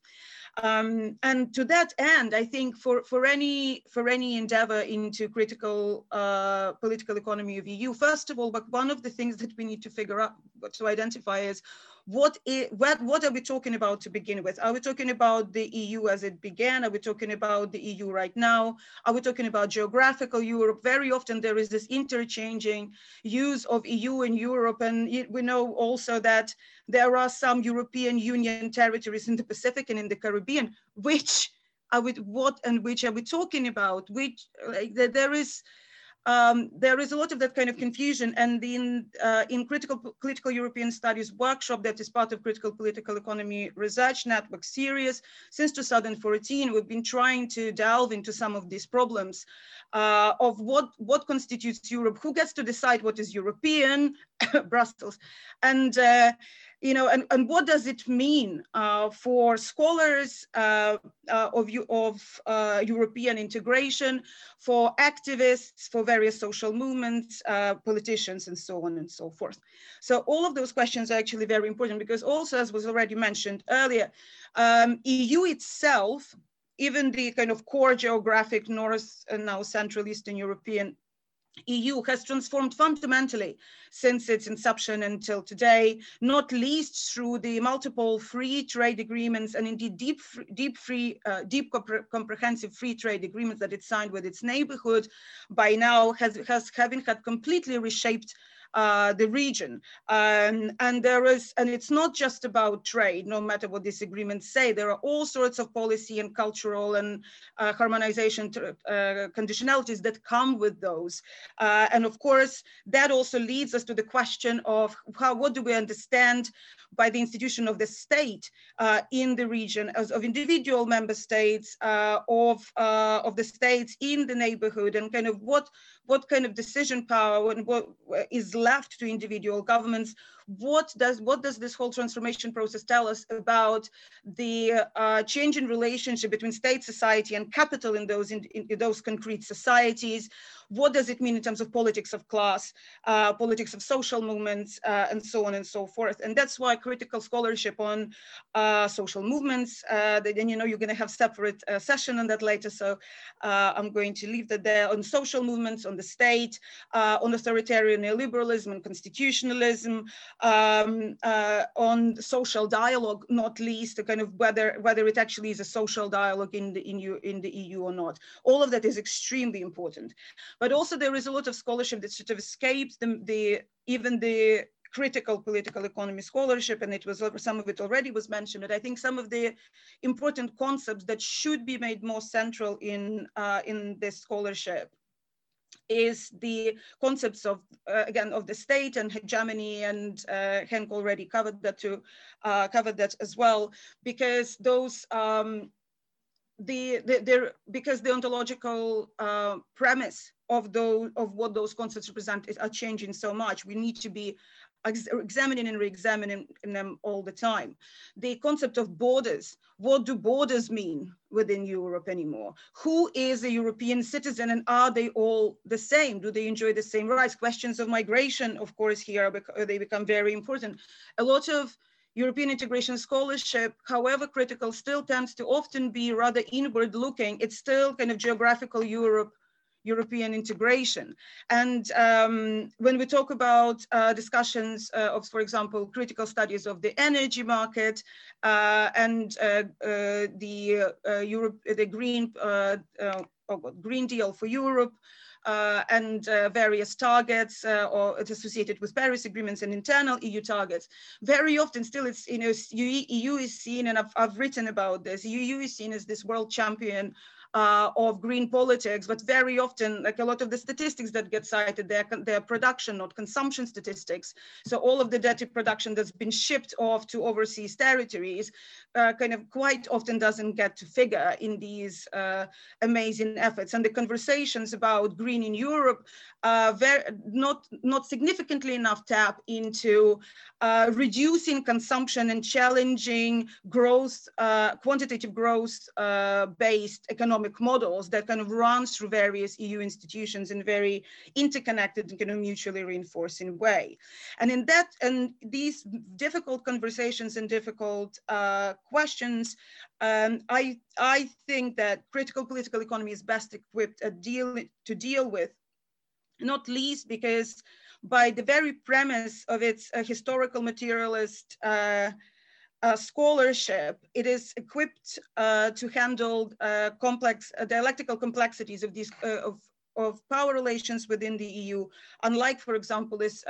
Um, and to that end, I think for, for, any, for any endeavor into critical uh, political economy of EU, first of all, but one of the things that we need to figure out, to identify is what, is, what, what are we talking about to begin with? Are we talking about the EU as it began? Are we talking about the EU right now? Are we talking about geographical Europe? Very often there is this interchanging use of EU and Europe. And we know also that there are some European Union territories in the Pacific and in the Caribbean, which are we, what and which are we talking about? Which like, there is, um, there is a lot of that kind of confusion. And in, uh, in critical political European studies workshop that is part of critical political economy research network series, since 2014, we've been trying to delve into some of these problems uh, of what, what constitutes Europe, who gets to decide what is European, Brussels, and uh, you know, and, and what does it mean uh, for scholars uh, uh, of, of uh, European integration, for activists, for various social movements, uh, politicians, and so on and so forth. So all of those questions are actually very important because also, as was already mentioned earlier, um, EU itself, even the kind of core geographic North and now Central Eastern European EU has transformed fundamentally since its inception until today, not least through the multiple free trade agreements and indeed deep, deep, free, uh, deep comprehensive free trade agreements that it signed with its neighborhood. By now, has, has having had completely reshaped uh, the region. Um, and there is, and it's not just about trade, no matter what these agreements say, there are all sorts of policy and cultural and uh, harmonization to, uh, conditionalities that come with those. Uh, and of course, that also leads us to the question of how, what do we understand by the institution of the state uh, in the region as of individual member states of, of the states in the neighborhood and kind of what, what kind of decision power and what is left to individual governments. What does what does this whole transformation process tell us about the uh, change in relationship between state society and capital in those in, in, those concrete societies what does it mean in terms of politics of class uh, politics of social movements uh, and so on and so forth and that's why critical scholarship on uh, social movements uh, then you know you're going to have separate uh, session on that later so i'm going to leave that there on social movements on the state on authoritarian neoliberalism and constitutionalism um, uh, on social dialogue, not least kind of whether whether it actually is a social dialogue in the in, you, in the EU or not. All of that is extremely important. But also there is a lot of scholarship that sort of escapes the, the even the critical political economy scholarship, and it was some of it already was mentioned. But I think some of the important concepts that should be made more central in uh, in this scholarship is the concepts of uh, again of the state and hegemony and uh, Henk already covered that too uh, covered that as well because those um, the, the because the ontological uh, premise of those of what those concepts represent is, are changing so much we need to be examining and re-examining them all the time. The concept of borders, what do borders mean within Europe anymore? Who is a European citizen and are they all the same? Do they enjoy the same rights? Questions of migration, of course, here they become very important. A lot of European integration scholarship, however critical, still tends to often be rather inward looking. It's still kind of geographical Europe European integration. And um, when we talk about uh, discussions uh, of, for example, critical studies of the energy market uh, and uh, uh, the uh, Europe, the green, oh Green Deal for Europe, uh, and uh, various targets uh, or it's associated with Paris agreements and internal EU targets. Very often still it's, you know, EU is seen, and I've, I've written about this, EU is seen as this world champion uh, of green politics, but very often, like a lot of the statistics that get cited, they're, they're production, not consumption statistics. So all of the dirty production that's been shipped off to overseas territories uh, kind of quite often doesn't get to figure in these uh, amazing efforts. And the conversations about green in Europe, uh, very, not, not significantly enough tap into uh, reducing consumption and challenging growth, uh, quantitative growth based economic economic models that kind of runs through various EU institutions in very interconnected and kind of mutually reinforcing way. And in that, and these difficult conversations and difficult uh, questions, um, I, I think that critical political economy is best equipped deal, to deal with, not least because by the very premise of its uh, historical materialist uh, uh, scholarship, it is equipped uh, to handle uh, complex uh, dialectical complexities of these uh, of of power relations within the EU, unlike, for example, this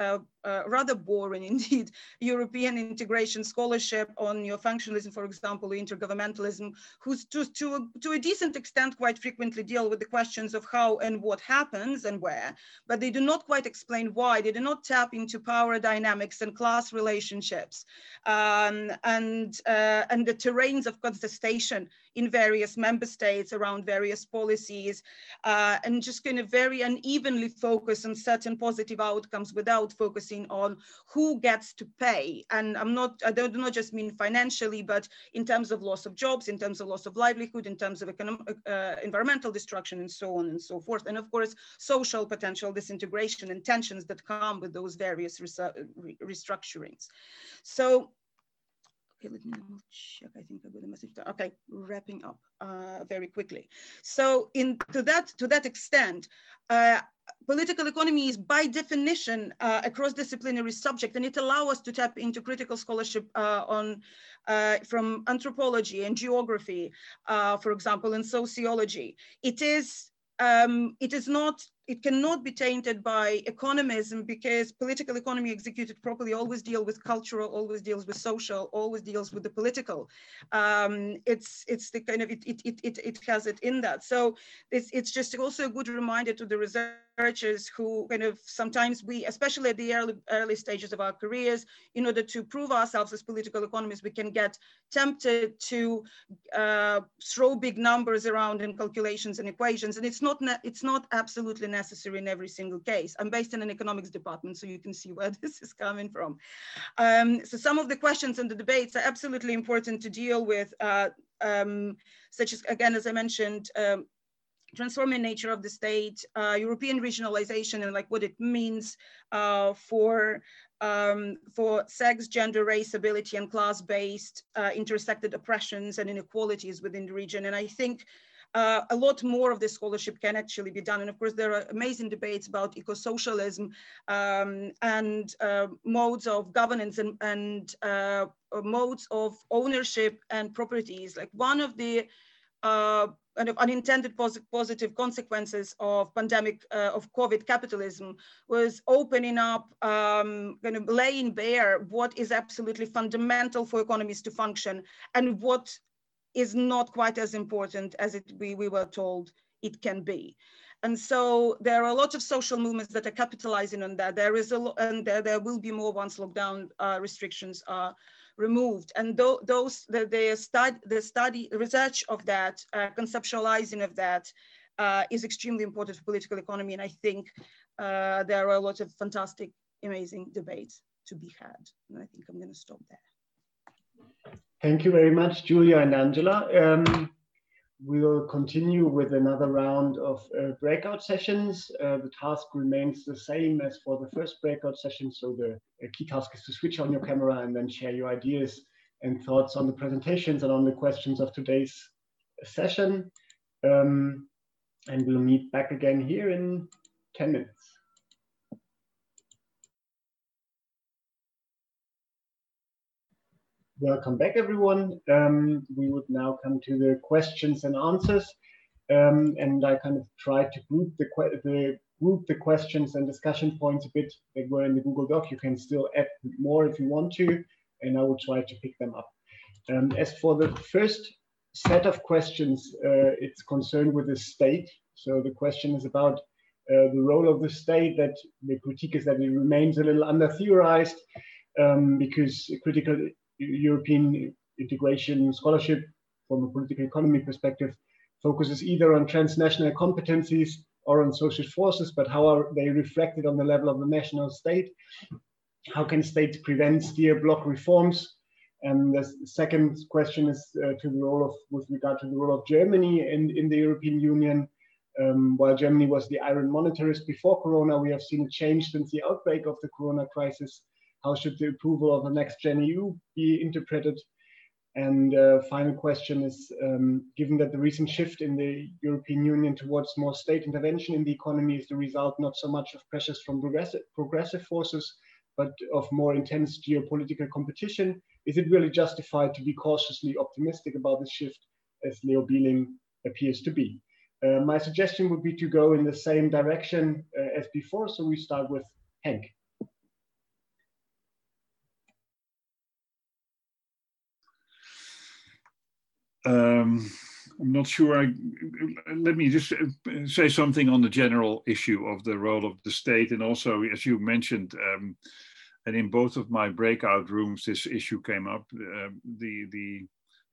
uh, rather boring indeed European integration scholarship on neofunctionalism, for example, intergovernmentalism, who's to, to, a, to a decent extent quite frequently deal with the questions of how and what happens and where, but they do not quite explain why. They do not tap into power dynamics and class relationships um, and, uh, and the terrains of contestation in various member states around various policies uh, and just kind of very unevenly focus on certain positive outcomes without focusing on who gets to pay. And I'm not, I do not just mean financially, but in terms of loss of jobs, in terms of loss of livelihood, in terms of economic, uh, environmental destruction and so on and so forth. And of course, social potential disintegration and tensions that come with those various restructurings. So Okay, let me check. I think I got a message. There. Okay, wrapping up uh, very quickly. So, in to that to that extent, uh, political economy is by definition uh, a cross-disciplinary subject, and it allows us to tap into critical scholarship uh, on uh, from anthropology and geography, uh, for example, and sociology. It is um, it is not it cannot be tainted by economism because political economy executed properly always deal with cultural, always deals with social, always deals with the political. Um, it's it's the kind of it it it it has it in that. So it's it's just also a good reminder to the researchers who kind of sometimes we, especially at the early early stages of our careers, in order to prove ourselves as political economists, we can get tempted to uh, throw big numbers around in calculations and equations, and it's not it's not absolutely necessary in every single case. I'm based in an economics department, so you can see where this is coming from. Um, so some of the questions and the debates are absolutely important to deal with, uh, um, such as, again, as I mentioned, um, transforming nature of the state, uh, European regionalization and like what it means uh, for um, for sex, gender, race, ability, and class-based uh, intersected oppressions and inequalities within the region. And I think uh, a lot more of this scholarship can actually be done. And of course, there are amazing debates about eco-socialism um, and uh, modes of governance and, and uh, modes of ownership and properties. Like one of the uh, kind of unintended pos positive consequences of pandemic uh, of COVID capitalism was opening up, um, kind of laying bare what is absolutely fundamental for economies to function and what is not quite as important as it we, we were told it can be. And so there are a lot of social movements that are capitalizing on that. There is a and there, there will be more once lockdown uh, restrictions are removed. And th those, the, the, stud the study, research of that, uh, conceptualizing of that uh, is extremely important for political economy. And I think uh, there are a lot of fantastic, amazing debates to be had. And I think I'm gonna stop there. Thank you very much, Julia and Angela. Um, we'll continue with another round of uh, breakout sessions. Uh, the task remains the same as for the first breakout session. So the key task is to switch on your camera and then share your ideas and thoughts on the presentations and on the questions of today's session. Um, and we'll meet back again here in 10 minutes. Welcome back, everyone. Um, we would now come to the questions and answers. Um, and I kind of tried to group the, the, group the questions and discussion points a bit that were in the Google Doc. You can still add more if you want to, and I will try to pick them up. Um, as for the first set of questions, uh, it's concerned with the state. So the question is about uh, the role of the state that the critique is that it remains a little under theorized um, because critical European integration scholarship from a political economy perspective focuses either on transnational competencies or on social forces, but how are they reflected on the level of the national state? How can states prevent, steer, block reforms? And the second question is uh, to the role of, with regard to the role of Germany in, in the European Union. Um, while Germany was the iron monetarist before Corona, we have seen a change since the outbreak of the Corona crisis how should the approval of the next Gen EU be interpreted? And uh, final question is, um, given that the recent shift in the European Union towards more state intervention in the economy is the result not so much of pressures from progressive, progressive forces, but of more intense geopolitical competition, is it really justified to be cautiously optimistic about this shift as Leo Bieling appears to be? Uh, my suggestion would be to go in the same direction uh, as before. So we start with Henk. Um, I'm not sure. I, let me just say something on the general issue of the role of the state, and also, as you mentioned, um, and in both of my breakout rooms, this issue came up. Uh, the the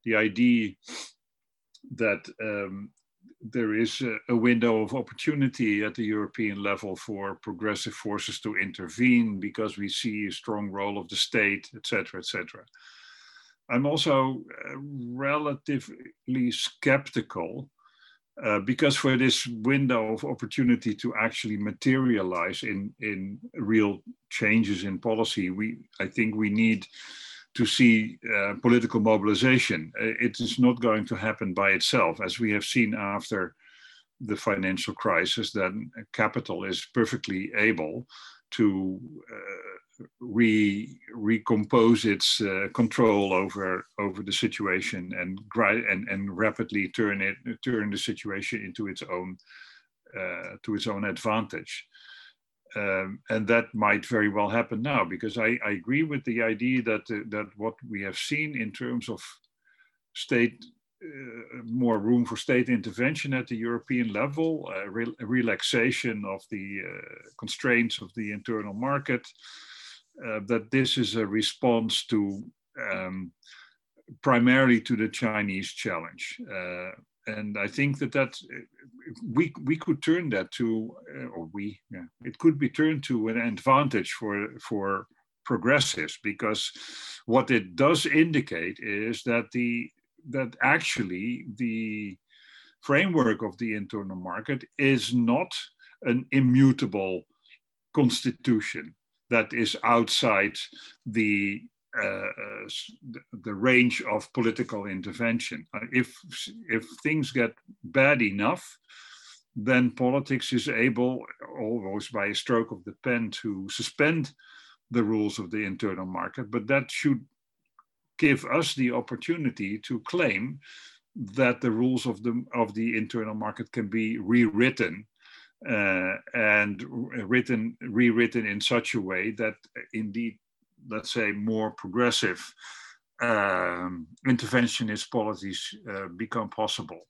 the idea that um, there is a, a, window of opportunity at the European level for progressive forces to intervene because we see a strong role of the state, etc., etc. I'm also uh, relatively skeptical uh, because for this window of opportunity to actually materialize in, in real changes in policy, we I think we need to see uh, political mobilization. Uh, it is not going to happen by itself, as we have seen after the financial crisis. That capital is perfectly able to uh, re recompose its uh, control over over the situation and and and rapidly turn it turn the situation into its own uh, to its own advantage. Um, and that might very well happen now because I, I agree with the idea that uh, that what we have seen in terms of state uh, more room for state intervention at the European level, uh, re relaxation of the uh, constraints of the internal market, uh, that this is a response to um, primarily to the Chinese challenge. Uh, and I think that that we we could turn that to, uh, or we, yeah, it could be turned to an advantage for for progressives because what it does indicate is that the that actually the framework of the internal market is not an immutable constitution that is outside the uh, the range of political intervention. Uh, if if things get bad enough, then politics is able, almost by a stroke of the pen, to suspend the rules of the internal market. But that should give us the opportunity to claim that the rules of the of the internal market can be rewritten uh, and written rewritten in such a way that indeed let's say more progressive um, interventionist policies uh, become possible.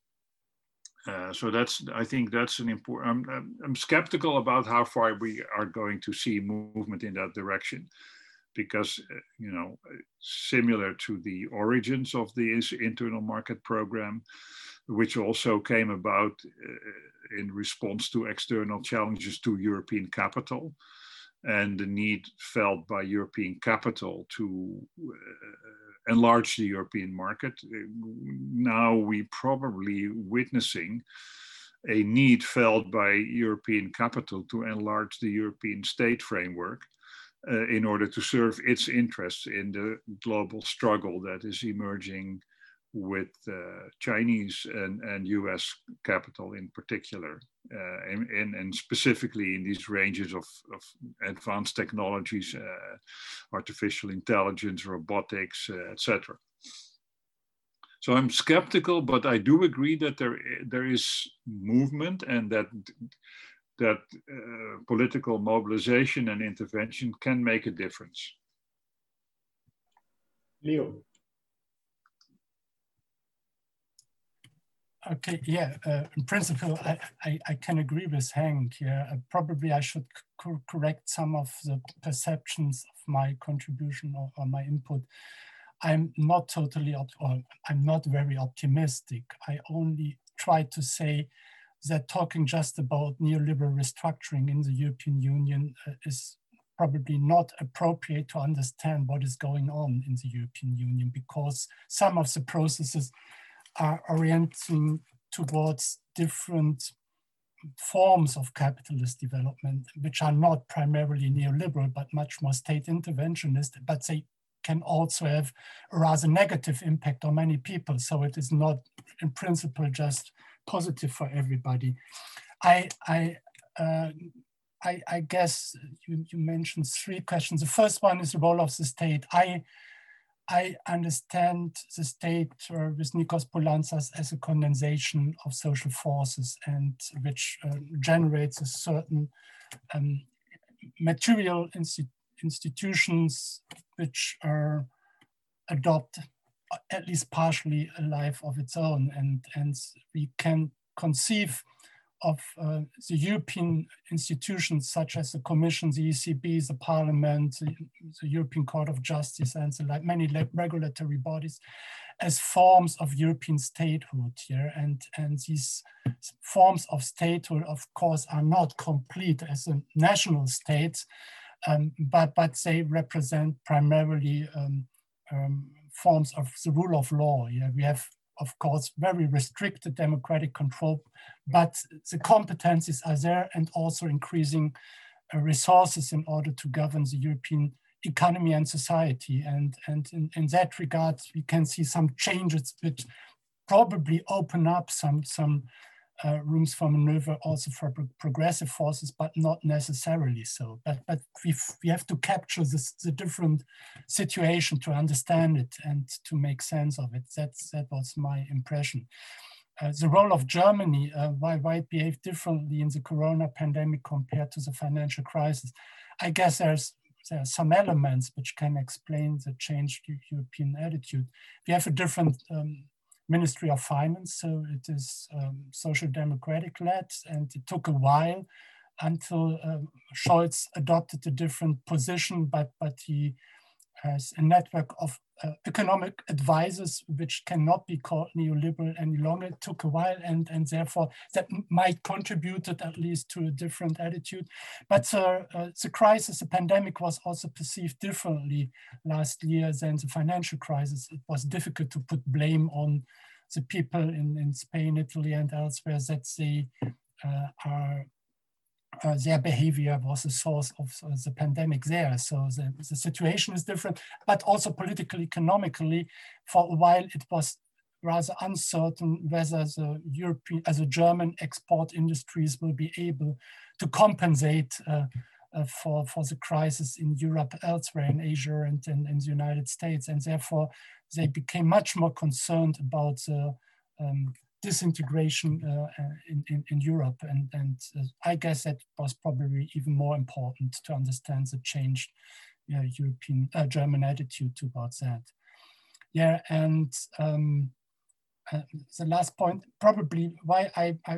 Uh, so that's i think that's an important I'm, I'm skeptical about how far we are going to see movement in that direction because uh, you know similar to the origins of the internal market program which also came about uh, in response to external challenges to european capital. And the need felt by european capital to uh, enlarge the european market. Now we probably witnessing a need felt by european capital to enlarge the european state framework uh, in order to serve its interests in the global struggle that is emerging with uh, Chinese and, and US capital in particular, uh, and, and, and, specifically in these ranges of, of advanced technologies, uh, artificial intelligence, robotics, uh, etc. So I'm skeptical, but I do agree that there, there is movement and that that uh, political mobilization and intervention can make a difference. Leo. Okay, yeah, uh, in principle, I, I, I, can agree with Hank here. Uh, probably I should co correct some of the perceptions of my contribution or, or my input. I'm not totally, or I'm not very optimistic. I only try to say that talking just about neoliberal restructuring in the European Union uh, is probably not appropriate to understand what is going on in the European Union because some of the processes are orienting towards different forms of capitalist development, which are not primarily neoliberal, but much more state interventionist, but they can also have a rather negative impact on many people. So it is not in principle just positive for everybody. I, I, uh, I, I, guess you, you mentioned three questions. The first one is the role of the state. I, I understand the state uh, with Nikos Poulantzas as a condensation of social forces and which uh, generates a certain um, material insti institutions which are adopt at least partially a life of its own. And, and we can conceive of uh, the European institutions such as the Commission, the ECB, the Parliament, the, the European Court of Justice, and the, like many regulatory bodies as forms of European statehood here. And, and these forms of statehood, of course, are not complete as a national state, um, but, but they represent primarily um, um, forms of the rule of law. Yeah, we have, of course, very restricted democratic control, but the competencies are there and also increasing uh, resources in order to govern the European economy and society. And, and in, in that regard, we can see some changes which probably open up some, some uh, rooms for maneuver also for pro progressive forces, but not necessarily so. But, but we, we have to capture this, the different situation to understand it and to make sense of it. That's, that was my impression. Uh, the role of Germany, uh, why, why it behaved differently in the corona pandemic compared to the financial crisis. I guess there's there are some elements which can explain the changed European attitude. We have a different um, Ministry of Finance, so it is um, social democratic led, and it took a while until um, Scholz adopted a different position, but, but he has a network of uh, economic advisors which cannot be called neoliberal any longer. It took a while and, and therefore that might contributed at least to a different attitude. But uh, uh, the crisis, the pandemic was also perceived differently last year than the financial crisis. It was difficult to put blame on the people in, in Spain, Italy and elsewhere that they uh, are uh, their behavior was the source of uh, the pandemic there. So the, the situation is different, but also politically, economically, for a while it was rather uncertain whether the European, as a German export industries will be able to compensate uh, uh, for, for the crisis in Europe, elsewhere in Asia and in, the United States. And therefore they became much more concerned about the um, disintegration uh, in, in, in, Europe. And, and uh, I guess that was probably even more important to understand the changed European, uh, German attitude towards that. Yeah, and um, uh, the last point, probably why I, I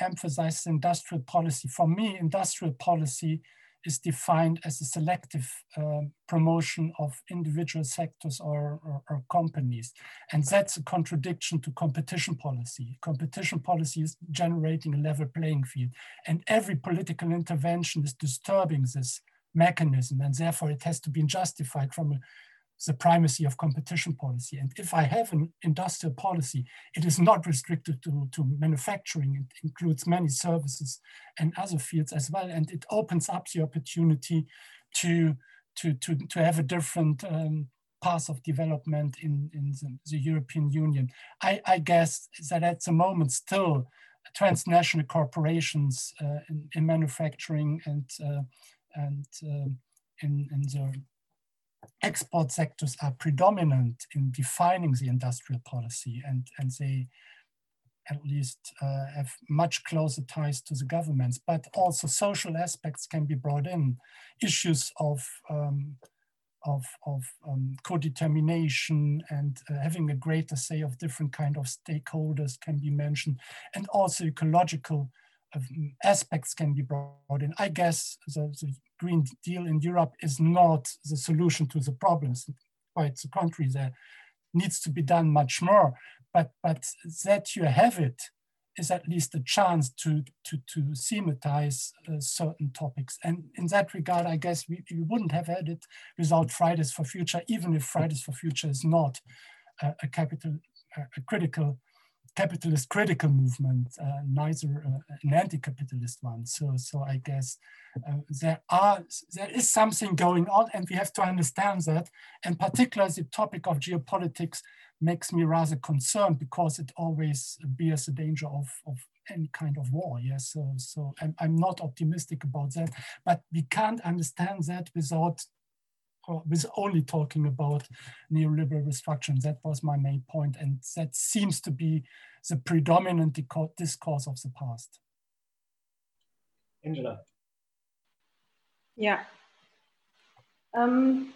emphasize industrial policy. For me, industrial policy is defined as a selective uh, promotion of individual sectors or, or, or, companies. And that's a contradiction to competition policy. Competition policy is generating a level playing field. And every political intervention is disturbing this mechanism. And therefore it has to be justified from a the primacy of competition policy. And if I have an industrial policy, it is not restricted to, to manufacturing. It includes many services and other fields as well. And it opens up the opportunity to, to, to, to have a different um, path of development in, in the, the European Union. I, I, guess that at the moment still transnational corporations uh, in, in, manufacturing and, uh, and uh, in, in the export sectors are predominant in defining the industrial policy and, and they at least uh, have much closer ties to the governments, but also social aspects can be brought in. Issues of, um, of, of um, co-determination and uh, having a greater say of different kind of stakeholders can be mentioned, and also ecological aspects can be brought in. I guess the, the Green Deal in Europe is not the solution to the problems. Quite the contrary, there needs to be done much more. But, but that you have it is at least a chance to, to, to thematize uh, certain topics. And in that regard, I guess we, we wouldn't have had it without Fridays for Future, even if Fridays for Future is not a capital, a critical capitalist critical movement, uh, neither uh, an anti-capitalist one. So, so I guess uh, there are there is something going on, and we have to understand that. And particularly the topic of geopolitics makes me rather concerned because it always bears the danger of, of any kind of war. Yes, so so I'm, I'm not optimistic about that. But we can't understand that without was only talking about neoliberal restructuring. That was my main point, and that seems to be the predominant discourse of the past. Angela. Yeah. Um,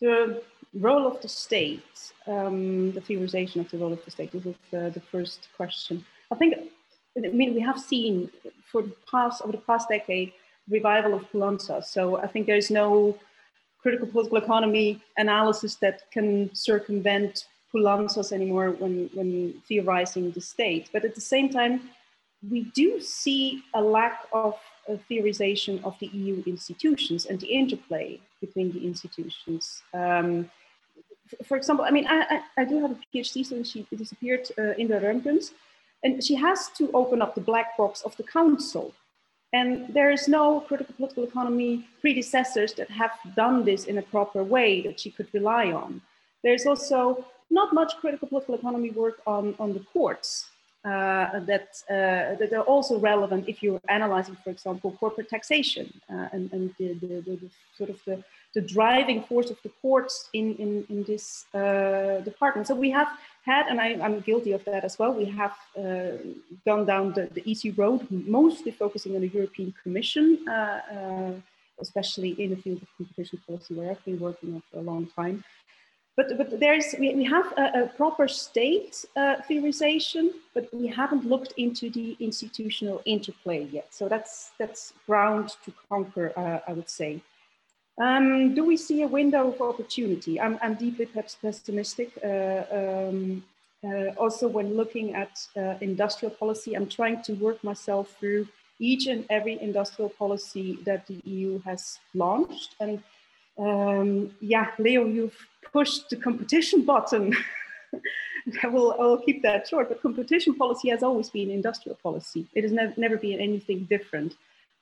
the role of the state, um, the theorization of the role of the state, this is uh, the first question. I think, I mean, we have seen for the past, over the past decade, revival of Poulantzas. So I think there's no critical political economy analysis that can circumvent Poulantzas anymore when, when theorizing the state. But at the same time, we do see a lack of a theorization of the EU institutions and the interplay between the institutions. Um, for example, I mean, I, I, I, do have a PhD student, she disappeared uh, in the Römkens, and she has to open up the black box of the council and there is no critical political economy predecessors that have done this in a proper way that she could rely on. There's also not much critical political economy work on, on the courts uh, that, uh, that are also relevant if you're analyzing, for example, corporate taxation uh, and, and the, the, the, the, sort of the, the driving force of the courts in, in, in this uh, department. So we have had, and I, am guilty of that as well, we have uh, gone down the, the, easy road, mostly focusing on the European Commission, uh, uh, especially in the field of competition policy, where I've been working for a long time. But, but there's, we, we have a, a proper state uh, theorization, but we haven't looked into the institutional interplay yet. So that's, that's ground to conquer, uh, I would say. Um, do we see a window of opportunity? I'm, I'm deeply pessimistic. Uh, um, uh, also, when looking at uh, industrial policy, I'm trying to work myself through each and every industrial policy that the EU has launched. And um, yeah, Leo, you've pushed the competition button. I will, I will keep that short, but competition policy has always been industrial policy. It has ne never been anything different.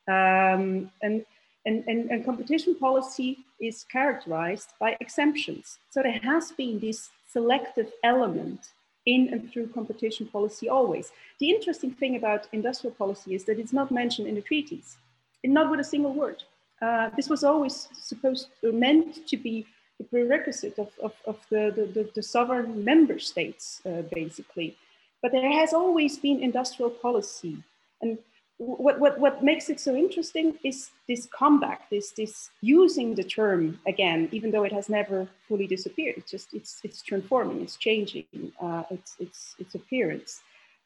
Um, and and, and, and competition policy is characterized by exemptions. So there has been this selective element in and through competition policy always. The interesting thing about industrial policy is that it's not mentioned in the treaties, and not with a single word. Uh, this was always supposed to, meant to be the prerequisite of, of, of the, the, the, the, sovereign member states, uh, basically. but there has always been industrial policy. And what, what, what makes it so interesting is this comeback, this, this using the term again, even though it has never fully disappeared. It's just, it's, it's transforming, it's changing, uh, its, its, its appearance.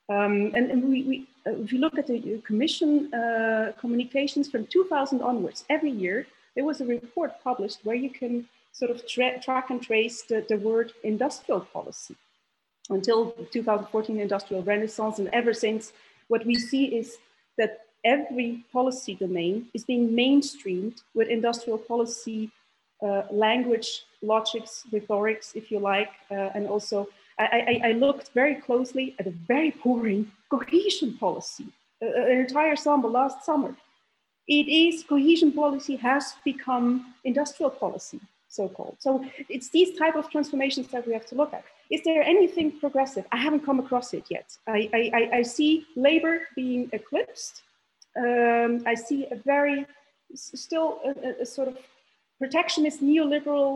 Um, and, and we, we uh, if you look at the Commission uh, communications from 2000 onwards, every year there was a report published where you can sort of tra track and trace the, the word industrial policy until 2014 industrial renaissance. And ever since, what we see is that every policy domain is being mainstreamed with industrial policy uh, language, logics, rhetorics, if you like, uh, and also I, I, I, looked very closely at a very boring cohesion policy, uh, an entire sample last summer. It is cohesion policy has become industrial policy, so-called. So it's these type of transformations that we have to look at. Is there anything progressive? I haven't come across it yet. I, I, I see labor being eclipsed. Um, I see a very, still a, a sort of protectionist neoliberal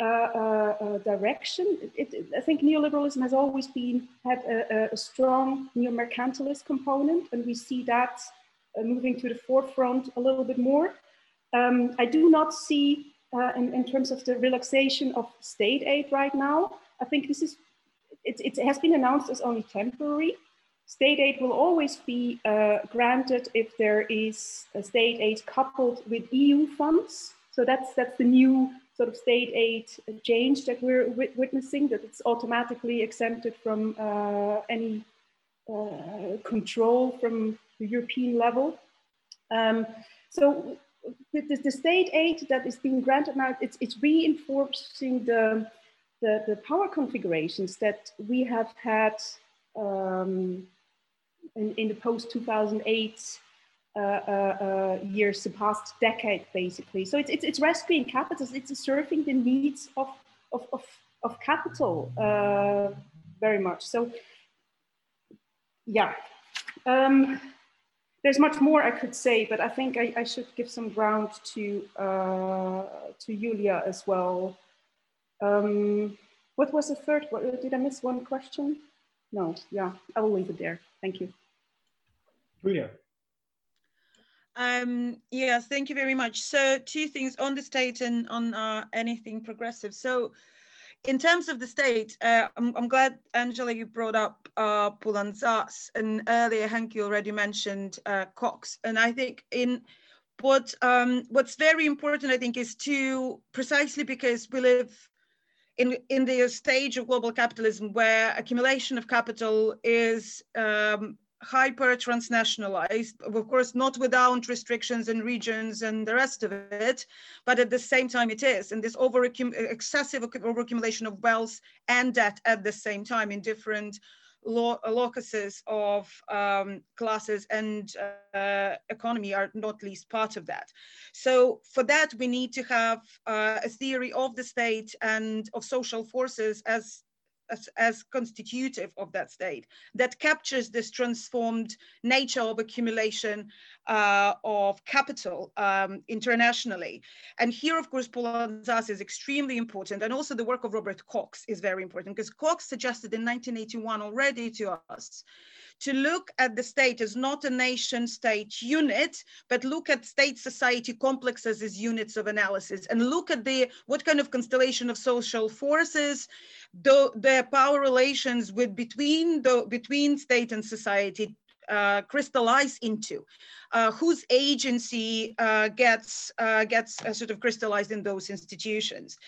uh, uh, uh, direction. It, it, I think neoliberalism has always been had a, a strong neo-mercantilist component, and we see that moving to the forefront a little bit more. Um, I do not see, in, in terms of the relaxation of state aid right now, I think this is, it, it has been announced as only temporary. State aid will always be uh, granted if there is a state aid coupled with EU funds. So that's, that's the new sort of state aid change that we're witnessing, that it's automatically exempted from uh, any uh, control from the European level. Um, so the, the, the, state aid that is being granted now, it's, it's reinforcing the, the, the power configurations that we have had um, in, in the post 2008 uh, uh, uh, years, the past decade, basically. So it's, it's, it's rescuing capitals, it's serving the needs of, of, of, of capital very much. So, yeah. Um, there's much more I could say, but I think I, I should give some ground to uh, to Julia as well. Um, what was the third? What, did I miss one question? No. Yeah, I will leave it there. Thank you. Julia. Um, yes, thank you very much. So two things on the state and on uh, anything progressive. So in terms of the state, uh, I'm, I'm, glad, Angela, you brought up uh, Poulantzas, and earlier Henki already mentioned uh, Cox. And I think in what um, what's very important, I think, is to precisely because we live in, in the stage of global capitalism where accumulation of capital is um, hyper transnationalized, of course, not without restrictions and regions and the rest of it, but at the same time it is. And this over excessive overaccumulation of wealth and debt at the same time in different lo locuses of um, classes and uh, economy are not least part of that. So for that, we need to have uh, a theory of the state and of social forces as as, as constitutive of that state that captures this transformed nature of accumulation uh, of capital um, internationally. And here, of course, Zas is extremely important. And also the work of Robert Cox is very important because Cox suggested in 1981 already to us to look at the state as not a nation state unit, but look at state society complexes as units of analysis and look at the what kind of constellation of social forces, the, the power relations with between the between state and society uh, crystallize into, uh, whose agency uh, gets uh, gets uh, sort of crystallized in those institutions.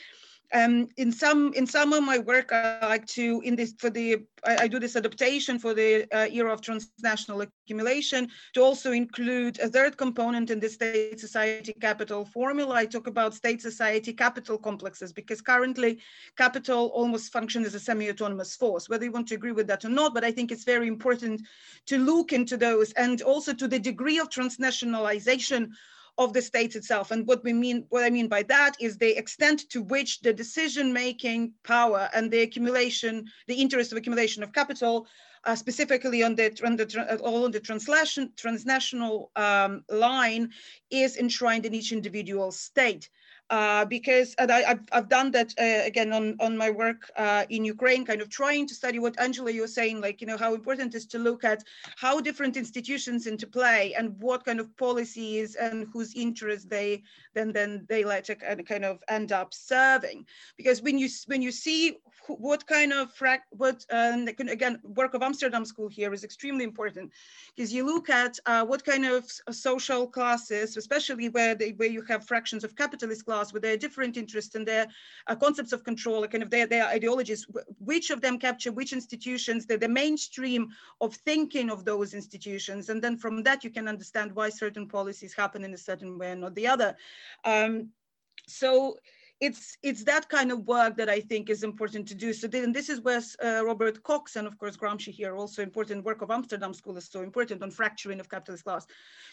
Um, in some in some of my work, I like to in this for the I, I do this adaptation for the uh, era of transnational accumulation to also include a third component in the state society capital formula. I talk about state society capital complexes because currently capital almost functions as a semi-autonomous force. Whether you want to agree with that or not, but I think it's very important to look into those and also to the degree of transnationalization of the state itself. And what we mean, what I mean by that is the extent to which the decision-making power and the accumulation, the interest of accumulation of capital, uh, specifically on the, on the, on the translation, transnational um, line, is enshrined in each individual state. Uh, because and I, have I've done that uh, again on, on my work uh, in Ukraine, kind of trying to study what Angela, you were saying, like, you know, how important it is to look at how different institutions interplay and what kind of policies and whose interests they then then they to kind of end up serving. Because when you when you see what kind of what um, again work of Amsterdam School here is extremely important because you look at uh, what kind of social classes, especially where they, where you have fractions of capitalist class with their different interests and their uh, concepts of control, kind of their, their ideologies, which of them capture which institutions, the, the mainstream of thinking of those institutions. And then from that, you can understand why certain policies happen in a certain way and not the other. Um, so it's it's that kind of work that I think is important to do. So then this is where uh, Robert Cox and of course Gramsci here also important work of Amsterdam School is so important on fracturing of capitalist class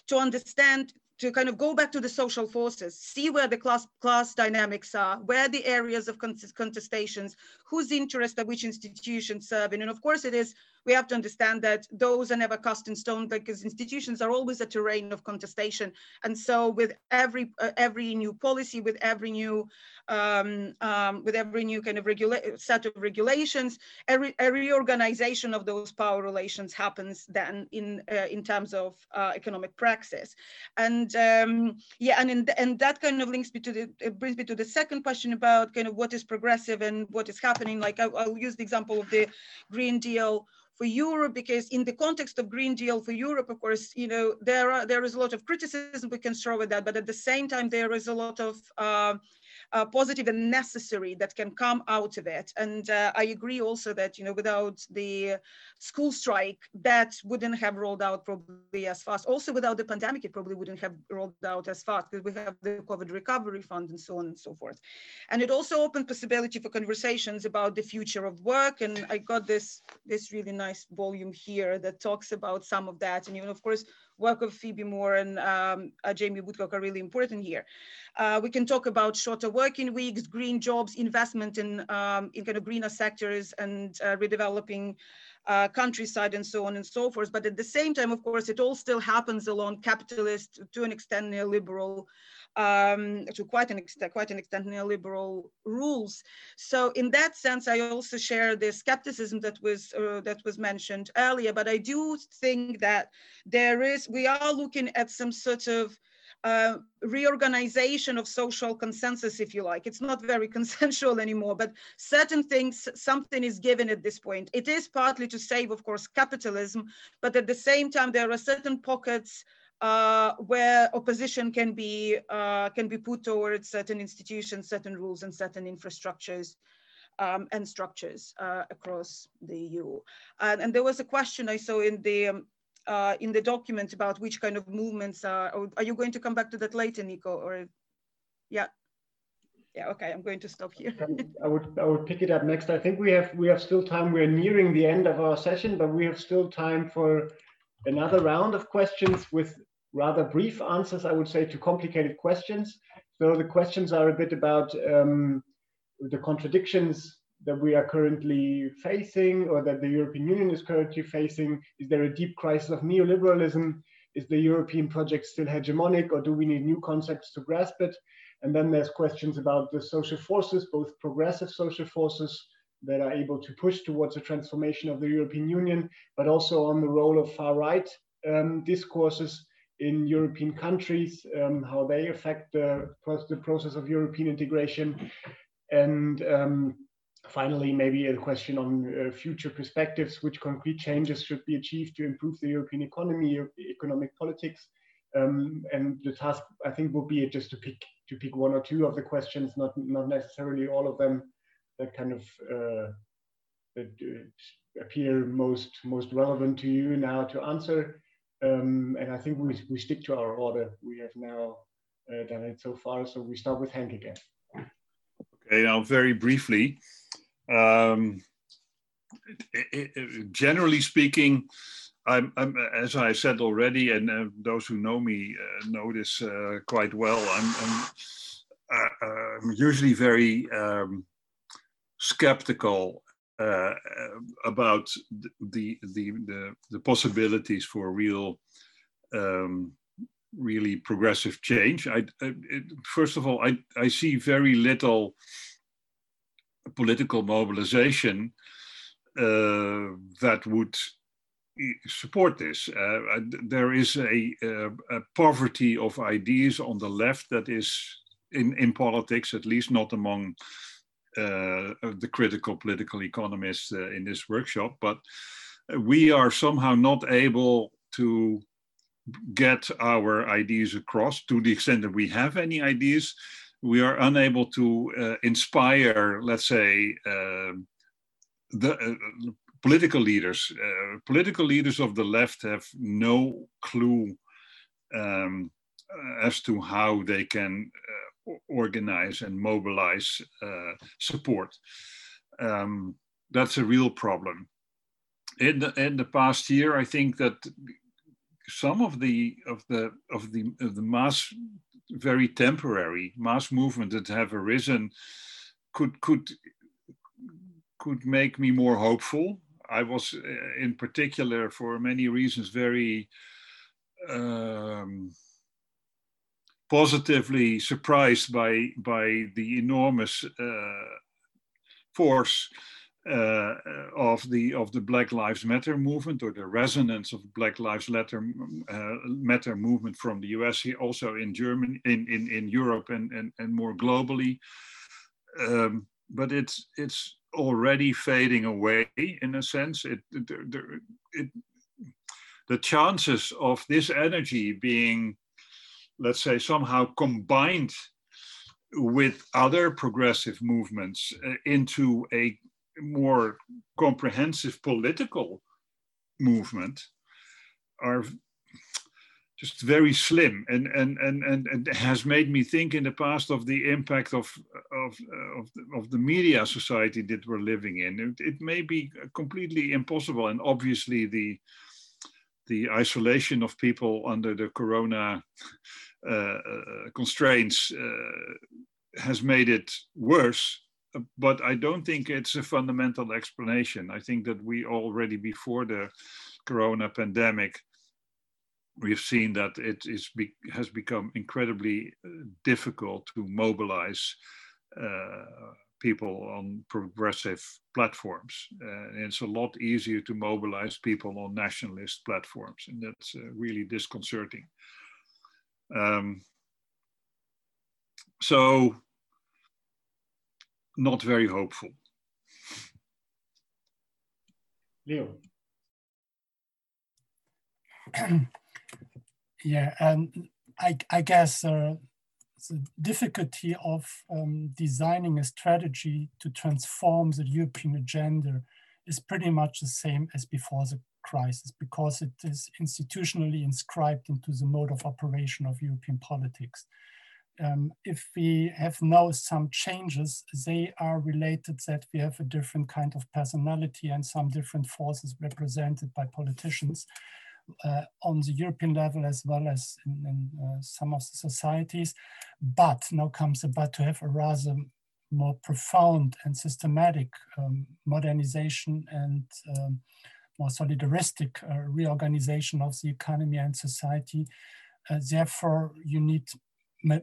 to understand to kind of go back to the social forces, see where the class, class dynamics are, where the areas of contestations, whose interests are which institutions serving. And of course it is, we have to understand that those are never cast in stone because institutions are always a terrain of contestation. And so with every, uh, every new policy, with every new, um, um, with every new kind of set of regulations, a, a, reorganization of those power relations happens then in, uh, in terms of uh, economic praxis. And and um, yeah, and in and that kind of links me to the it brings me to the second question about kind of what is progressive and what is happening. Like I, I'll use the example of the Green Deal for Europe, because in the context of Green Deal for Europe, of course, you know, there are there is a lot of criticism we can throw at that, but at the same time, there is a lot of uh, uh, positive and necessary that can come out of it. And uh, I agree also that, you know, without the school strike, that wouldn't have rolled out probably as fast. Also without the pandemic, it probably wouldn't have rolled out as fast because we have the COVID recovery fund and so on and so forth. And it also opened possibility for conversations about the future of work. And I got this, this really nice volume here that talks about some of that. And even of course, work of Phoebe Moore and um, uh, Jamie Woodcock are really important here. Uh, we can talk about shorter working weeks, green jobs, investment in, um, in kind of greener sectors and uh, redeveloping uh, countryside and so on and so forth. But at the same time, of course, it all still happens along capitalist, to an extent neoliberal, um, to quite an extent, quite an extent neoliberal rules. So in that sense, I also share the skepticism that was uh, that was mentioned earlier. But I do think that there is, we are looking at some sort of uh, reorganization of social consensus, if you like. It's not very consensual anymore, but certain things, something is given at this point. It is partly to save, of course, capitalism, but at the same time, there are certain pockets uh, where opposition can be uh, can be put towards certain institutions, certain rules, and certain infrastructures um, and structures uh, across the EU. And, and, there was a question I saw in the um, uh, in the document about which kind of movements are. Are you going to come back to that later, Nico? Or yeah. Yeah, okay, I'm going to stop here. I would I would pick it up next. I think we have we have still time. We're nearing the end of our session, but we have still time for another round of questions with rather brief answers, I would say, to complicated questions. So the questions are a bit about um, the contradictions that we are currently facing or that the European Union is currently facing. Is there a deep crisis of neoliberalism? Is the European project still hegemonic or do we need new concepts to grasp it? And then there's questions about the social forces, both progressive social forces that are able to push towards a transformation of the European Union, but also on the role of far right um, discourses in European countries, um, how they affect the, the, process of European integration. And um, finally, maybe a question on uh, future perspectives, which concrete changes should be achieved to improve the European economy, economic politics. Um, and the task, I think, will be just to pick to pick one or two of the questions, not not necessarily all of them, that kind of uh, that uh, appear most most relevant to you now to answer. Um, and I think we, we stick to our order. We have now uh, done it so far. So we start with Hank again. Okay, now very briefly. Um, it, it, generally speaking, I'm, I'm, as I said already, and uh, those who know me uh, know this uh, quite well. I'm, I'm, uh, uh, I'm usually very um, skeptical uh, about the, the, the, the, possibilities for real um, really progressive change. I, I it, first of all, I, I see very little political mobilization uh, that would support this. Uh, there is a, a, poverty of ideas on the left that is in, in politics, at least not among the critical political economists uh, in this workshop, but we are somehow not able to get our ideas across to the extent that we have any ideas. We are unable to uh, inspire, let's say, uh, the uh, political leaders. Uh, political leaders of the left have no clue um, as to how they can uh, organize and mobilize uh, support. Um, that's a real problem. In the, in the past year, I think that some of the of the of the of the mass very temporary mass movement that have arisen could could could make me more hopeful. I was, uh, in particular, for many reasons, very um, positively surprised by by the enormous uh, force uh, of the of the Black Lives Matter movement or the resonance of Black Lives Matter uh, Matter movement from the US, also in Germany, in in, in Europe, and, and and more globally. Um, but it's it's already fading away in a sense. It, it, it, the chances of this energy being, let's say, somehow combined with other progressive movements uh, into a more comprehensive political movement are just very slim and and and and, and has made me think in the past of the impact of of of the, of the media society that we're living in. It, it, may be completely impossible and obviously the the isolation of people under the corona constraints uh, has made it worse but i don't think it's a fundamental explanation i think that we already before the corona pandemic we've seen that it is be, has become incredibly uh, difficult to mobilize uh, people on progressive platforms. Uh, it's a lot easier to mobilize people on nationalist platforms, and that's uh, really disconcerting. Um, so, not very hopeful. Leo. Yeah, and I, I guess uh, the difficulty of um, designing a strategy to transform the European agenda is pretty much the same as before the crisis because it is institutionally inscribed into the mode of operation of European politics. Um, if we have now some changes, they are related that we have a different kind of personality and some different forces represented by politicians uh, on the European level as well as in, in uh, some of the societies. But now comes but to have a rather more profound and systematic um, modernization and um, more solidaristic uh, reorganization of the economy and society. Uh, therefore, you need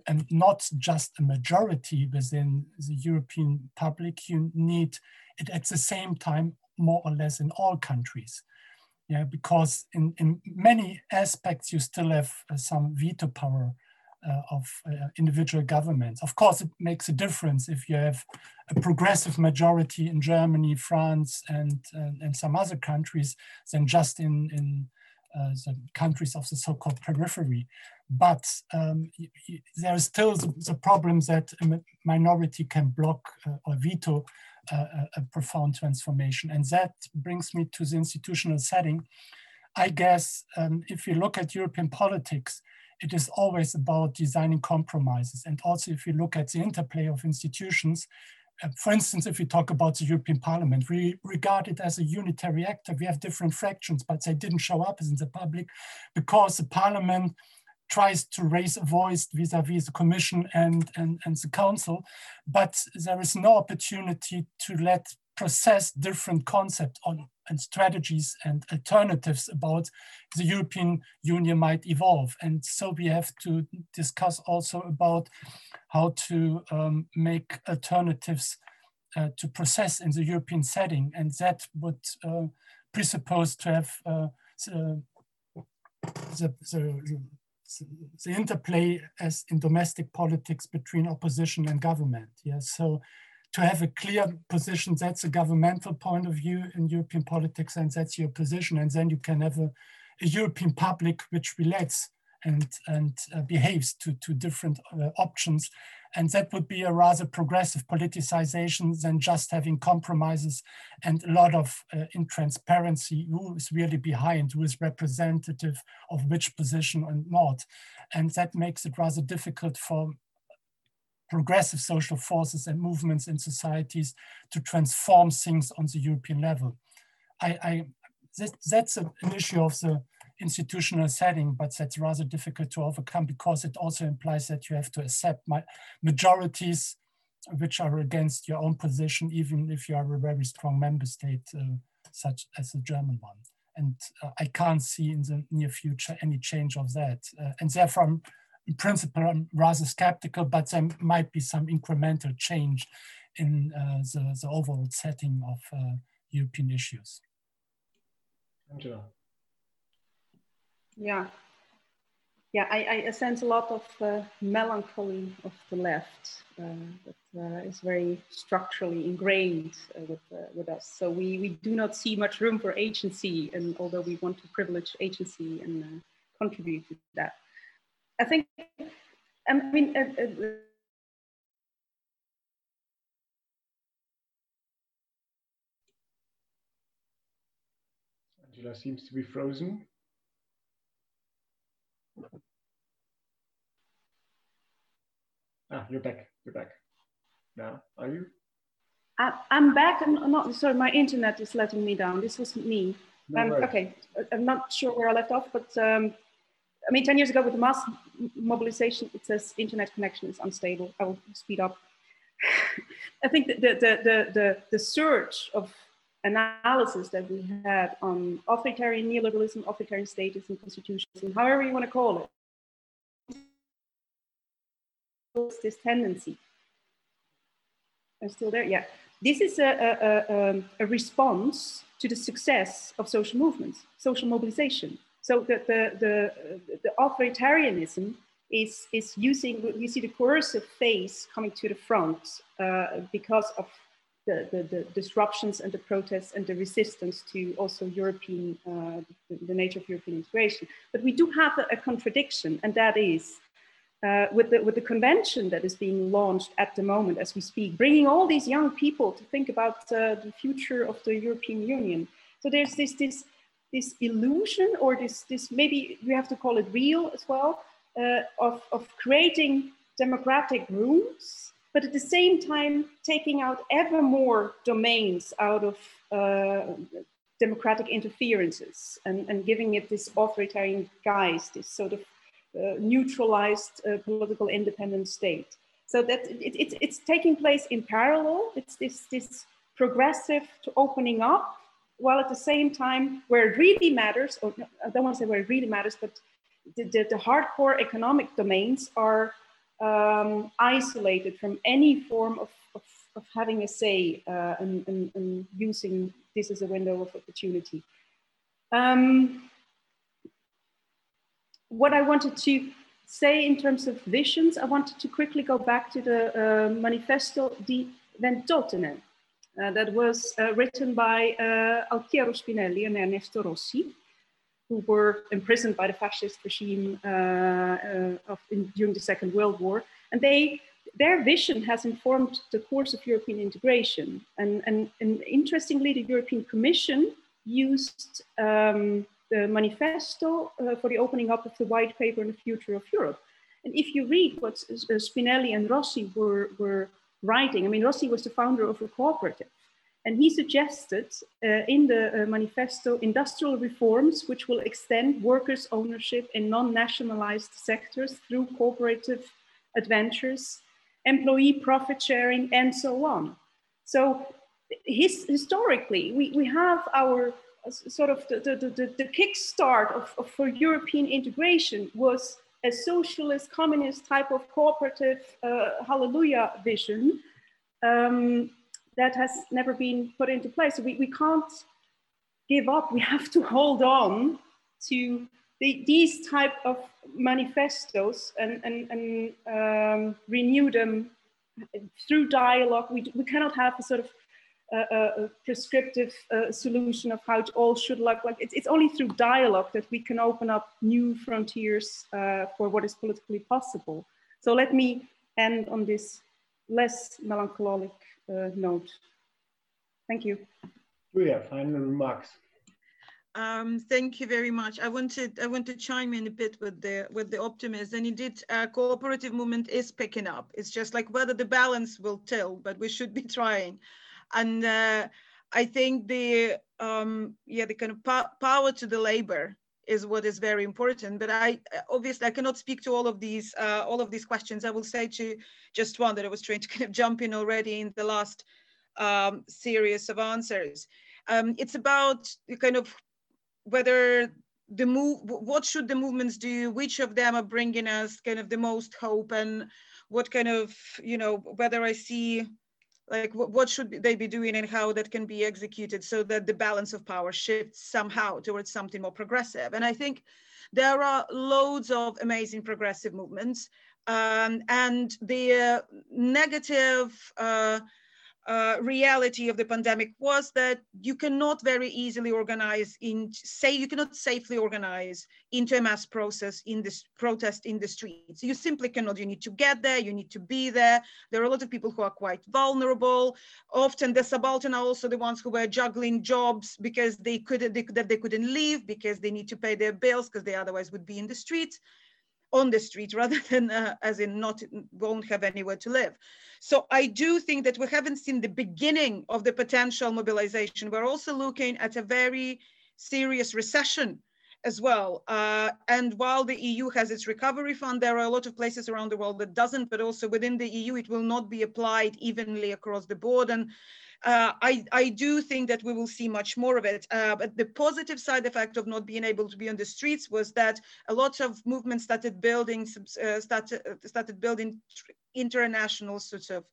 and not just a majority within the European public, you need it at the same time, more or less in all countries yeah, because in, in many aspects you still have uh, some veto power uh, of uh, individual governments. Of course, it makes a difference if you have a progressive majority in Germany, France, and, and, and some other countries than just in, in uh, the countries of the so-called periphery. But um, there is still the, the problem that a minority can block uh, or veto a, a profound transformation. And that brings me to the institutional setting. I guess um, if you look at European politics, it is always about designing compromises. And also if you look at the interplay of institutions, uh, for instance, if we talk about the European Parliament, we regard it as a unitary actor. We have different fractions, but they didn't show up in the public because the Parliament tries to raise a voice vis-a-vis the commission and, and, and the council, but there is no opportunity to let process different concepts on and strategies and alternatives about the European Union might evolve. And so we have to discuss also about how to um, make alternatives uh, to process in the European setting. And that would uh, presuppose to have uh, the, the, the, the, interplay as in domestic politics between opposition and government. Yeah, so to have a clear position, that's a governmental point of view in European politics, and that's your position. And then you can have a, a European public which relates and, and uh, behaves to, to different uh, options. And that would be a rather progressive politicization than just having compromises and a lot of uh, intransparency, who is really behind, who is representative of which position and not. And that makes it rather difficult for progressive social forces and movements in societies to transform things on the European level. I, I that, that's an issue of the institutional setting, but that's rather difficult to overcome because it also implies that you have to accept majorities which are against your own position, even if you are a very strong member state, uh, such as the German one. And uh, I can't see in the near future any change of that. Uh, and therefore, in principle, I'm rather skeptical, but there might be some incremental change in uh, the, the overall setting of uh, European issues. Angela. Yeah. Yeah, I, I sense a lot of uh, melancholy of the left uh, that uh, is very structurally ingrained uh, with, with us. So we, we do not see much room for agency, and although we want to privilege agency and contribute to that. I think, I mean, uh, uh, Angela seems to be frozen. Ah, you're back. You're back. Now, are you? I, am back. I'm not sorry. My internet is letting me down. This was me. No um, okay, I'm not sure where I left off, but um, I mean, 10 years ago with the mass mobilization, it says internet connection is unstable. I will speed up. I think that the, the, the, the, the surge of analysis that we had on authoritarian neoliberalism, authoritarian status and constitutions, and however you want to call it, this tendency. I'm still there, yeah. This is a, a, a, um, a response to the success of social movements, social mobilization. So the, the, the, the authoritarianism is, is using, we see the coercive phase coming to the front uh, because of the, the, the, disruptions and the protests and the resistance to also European, uh, the, the, nature of European integration. But we do have a, a contradiction, and that is uh, with, the, with the convention that is being launched at the moment as we speak, bringing all these young people to think about uh, the future of the European Union. So there's this, this this illusion or this, this maybe we have to call it real as well, uh, of, of creating democratic rooms, but at the same time taking out ever more domains out of uh, democratic interferences and, and giving it this authoritarian guise, this sort of uh, neutralized uh, political independent state. So that it, it, it's taking place in parallel. It's this, this progressive to opening up while at the same time, where it really matters, or I don't want to say where it really matters, but the, the, the hardcore economic domains are um, isolated from any form of, of, of having a say uh, and, and, and, using this as a window of opportunity. Um, what I wanted to say in terms of visions, I wanted to quickly go back to the uh, Manifesto di Ventotene, uh, that was uh, written by uh, Altiero Spinelli and Ernesto Rossi, who were imprisoned by the fascist regime of, in, during the Second World War. And they, their vision has informed the course of European integration. And, and, and interestingly, the European Commission used um, the manifesto uh, for the opening up of the white paper on the future of Europe. And if you read what Spinelli and Rossi were, were writing. I mean, Rossi was the founder of a cooperative. And he suggested uh, in the uh, manifesto industrial reforms which will extend workers' ownership in non nationalized sectors through cooperative adventures, employee profit sharing, and so on. So his, historically, we, we have our uh, sort of the, the, the, the kickstart of, of, for European integration was a socialist, communist type of cooperative uh, hallelujah vision um, that has never been put into place. So we, we can't give up. We have to hold on to the, these type of manifestos and, and, and um, renew them through dialogue. We, we cannot have a sort of a prescriptive uh, solution of how it all should look like. It's, it's only through dialogue that we can open up new frontiers uh, for what is politically possible. So let me end on this less melancholic uh, note. Thank you. Julia, final remarks. Um, thank you very much. I wanted I want to chime in a bit with the with the optimism. And indeed, uh, cooperative movement is picking up. It's just like whether the balance will tilt, but we should be trying. And uh, I think the um, yeah the kind of po power to the labor is what is very important. But I obviously I cannot speak to all of these uh, all of these questions. I will say to just one that I was trying to kind of jump in already in the last um, series of answers. Um, it's about the kind of whether the move, what should the movements do? Which of them are bringing us kind of the most hope and what kind of, you know, whether I see like what should they be doing and how that can be executed so that the balance of power shifts somehow towards something more progressive. And I think there are loads of amazing progressive movements um, and the uh, negative uh, uh, reality of the pandemic was that you cannot very easily organize in say you cannot safely organize into a mass process in this protest in the streets. You simply cannot. You need to get there you need to be there. There are a lot of people who are quite vulnerable. Often the subaltern are also the ones who were juggling jobs because they couldn't they, that they couldn't leave because they need to pay their bills because they otherwise would be in the streets on the street rather than uh, as in not won't have anywhere to live. So I do think that we haven't seen the beginning of the potential mobilization. We're also looking at a very serious recession as well. Uh, and while the EU has its recovery fund, there are a lot of places around the world that doesn't, but also within the EU, it will not be applied evenly across the board. And uh, I, I, do think that we will see much more of it. Uh, but the positive side effect of not being able to be on the streets was that a lot of movements started building, uh, started, uh, started building international sorts of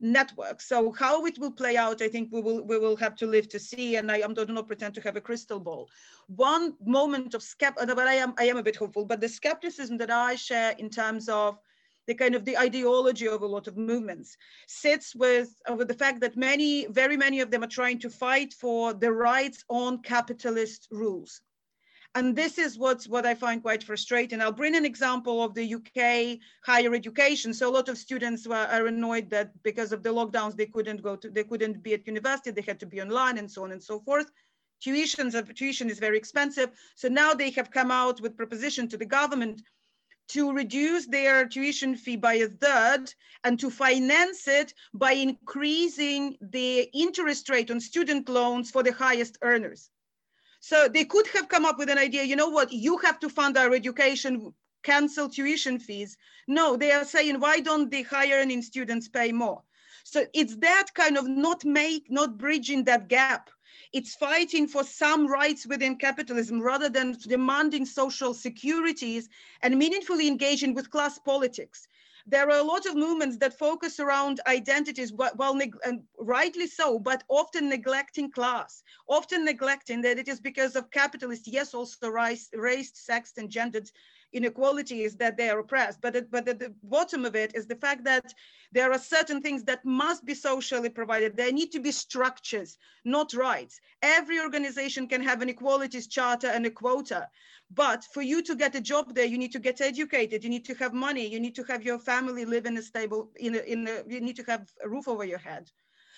networks. So how it will play out, I think we will we will have to live to see. And I, I do not pretend to have a crystal ball. One moment of skepticism, but I am I am a bit hopeful. But the skepticism that I share in terms of the kind of the ideology of a lot of movements sits with, uh, with the fact that many, very many of them are trying to fight for the rights on capitalist rules. And this is what's what I find quite frustrating. I'll bring an example of the UK higher education. So a lot of students were, are annoyed that because of the lockdowns, they couldn't go to, they couldn't be at university, they had to be online and so on and so forth. Tuitions, tuition is very expensive. So now they have come out with proposition to the government to reduce their tuition fee by a third and to finance it by increasing the interest rate on student loans for the highest earners. So they could have come up with an idea, you know what, you have to fund our education, cancel tuition fees. No, they are saying, why don't the higher earning students pay more? So it's that kind of not make, not bridging that gap it's fighting for some rights within capitalism rather than demanding social securities and meaningfully engaging with class politics. There are a lot of movements that focus around identities, well, and rightly so, but often neglecting class, often neglecting that it is because of capitalist, yes, also race, race sex, and gendered inequalities that they are oppressed. But, it, but at the bottom of it is the fact that there are certain things that must be socially provided. There need to be structures, not rights. Every organization can have an equalities charter and a quota. But for you to get a job there, you need to get educated, you need to have money, you need to have your family live in a stable, in a, in a, you need to have a roof over your head.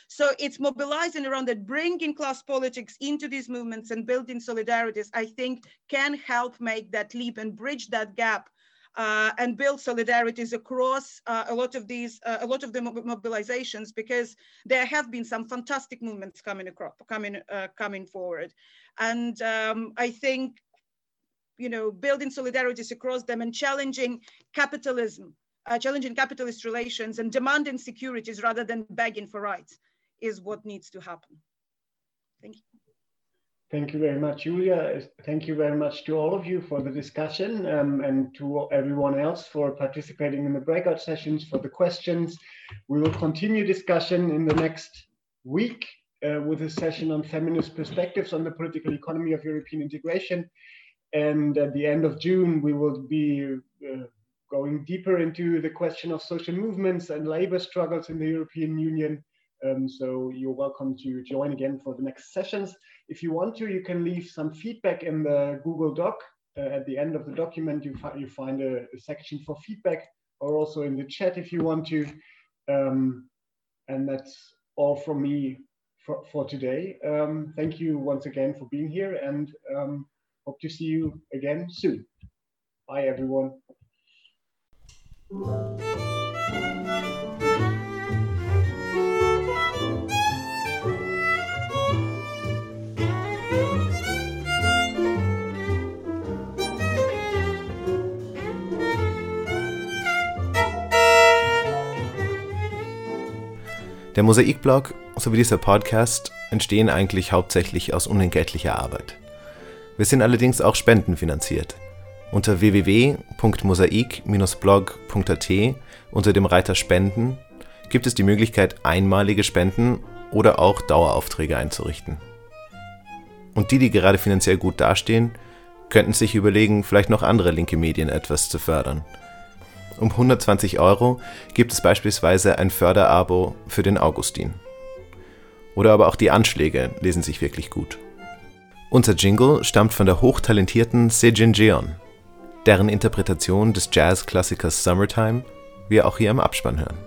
So it's mobilizing around that, bringing class politics into these movements and building solidarities, I think can help make that leap and bridge that gap uh, and build solidarities across uh, a lot of these, uh, a lot of the mobilizations, because there have been some fantastic movements coming across, coming, uh, coming forward. And um, I think, you know, building solidarities across them and challenging capitalism, uh, challenging capitalist relations and demanding securities rather than begging for rights is what needs to happen. Thank you. Thank you very much, Julia. Thank you very much to all of you for the discussion um, and to everyone else for participating in the breakout sessions, for the questions. We will continue discussion in the next week uh, with a session on feminist perspectives on the political economy of European integration. And at the end of June, we will be uh, going deeper into the question of social movements and labor struggles in the European Union. Um, so you're welcome to join again for the next sessions. If you want to, you can leave some feedback in the Google Doc. Uh, at the end of the document, you, fi you find a, a, section for feedback or also in the chat if you want to. Um, and that's all from me for, for today. Um, thank you once again for being here and um, hope to see you again soon. Bye, everyone. Der Mosaikblog sowie dieser Podcast entstehen eigentlich hauptsächlich aus unentgeltlicher Arbeit. Wir sind allerdings auch spendenfinanziert. Unter www.mosaik-blog.at unter dem Reiter Spenden gibt es die Möglichkeit, einmalige Spenden oder auch Daueraufträge einzurichten. Und die, die gerade finanziell gut dastehen, könnten sich überlegen, vielleicht noch andere linke Medien etwas zu fördern – um 120 Euro gibt es beispielsweise ein Förderabo für den Augustin. Oder aber auch die Anschläge lesen sich wirklich gut. Unser Jingle stammt von der hochtalentierten Sejin Jeon, deren Interpretation des Jazzklassikers Summertime wir auch hier im Abspann hören.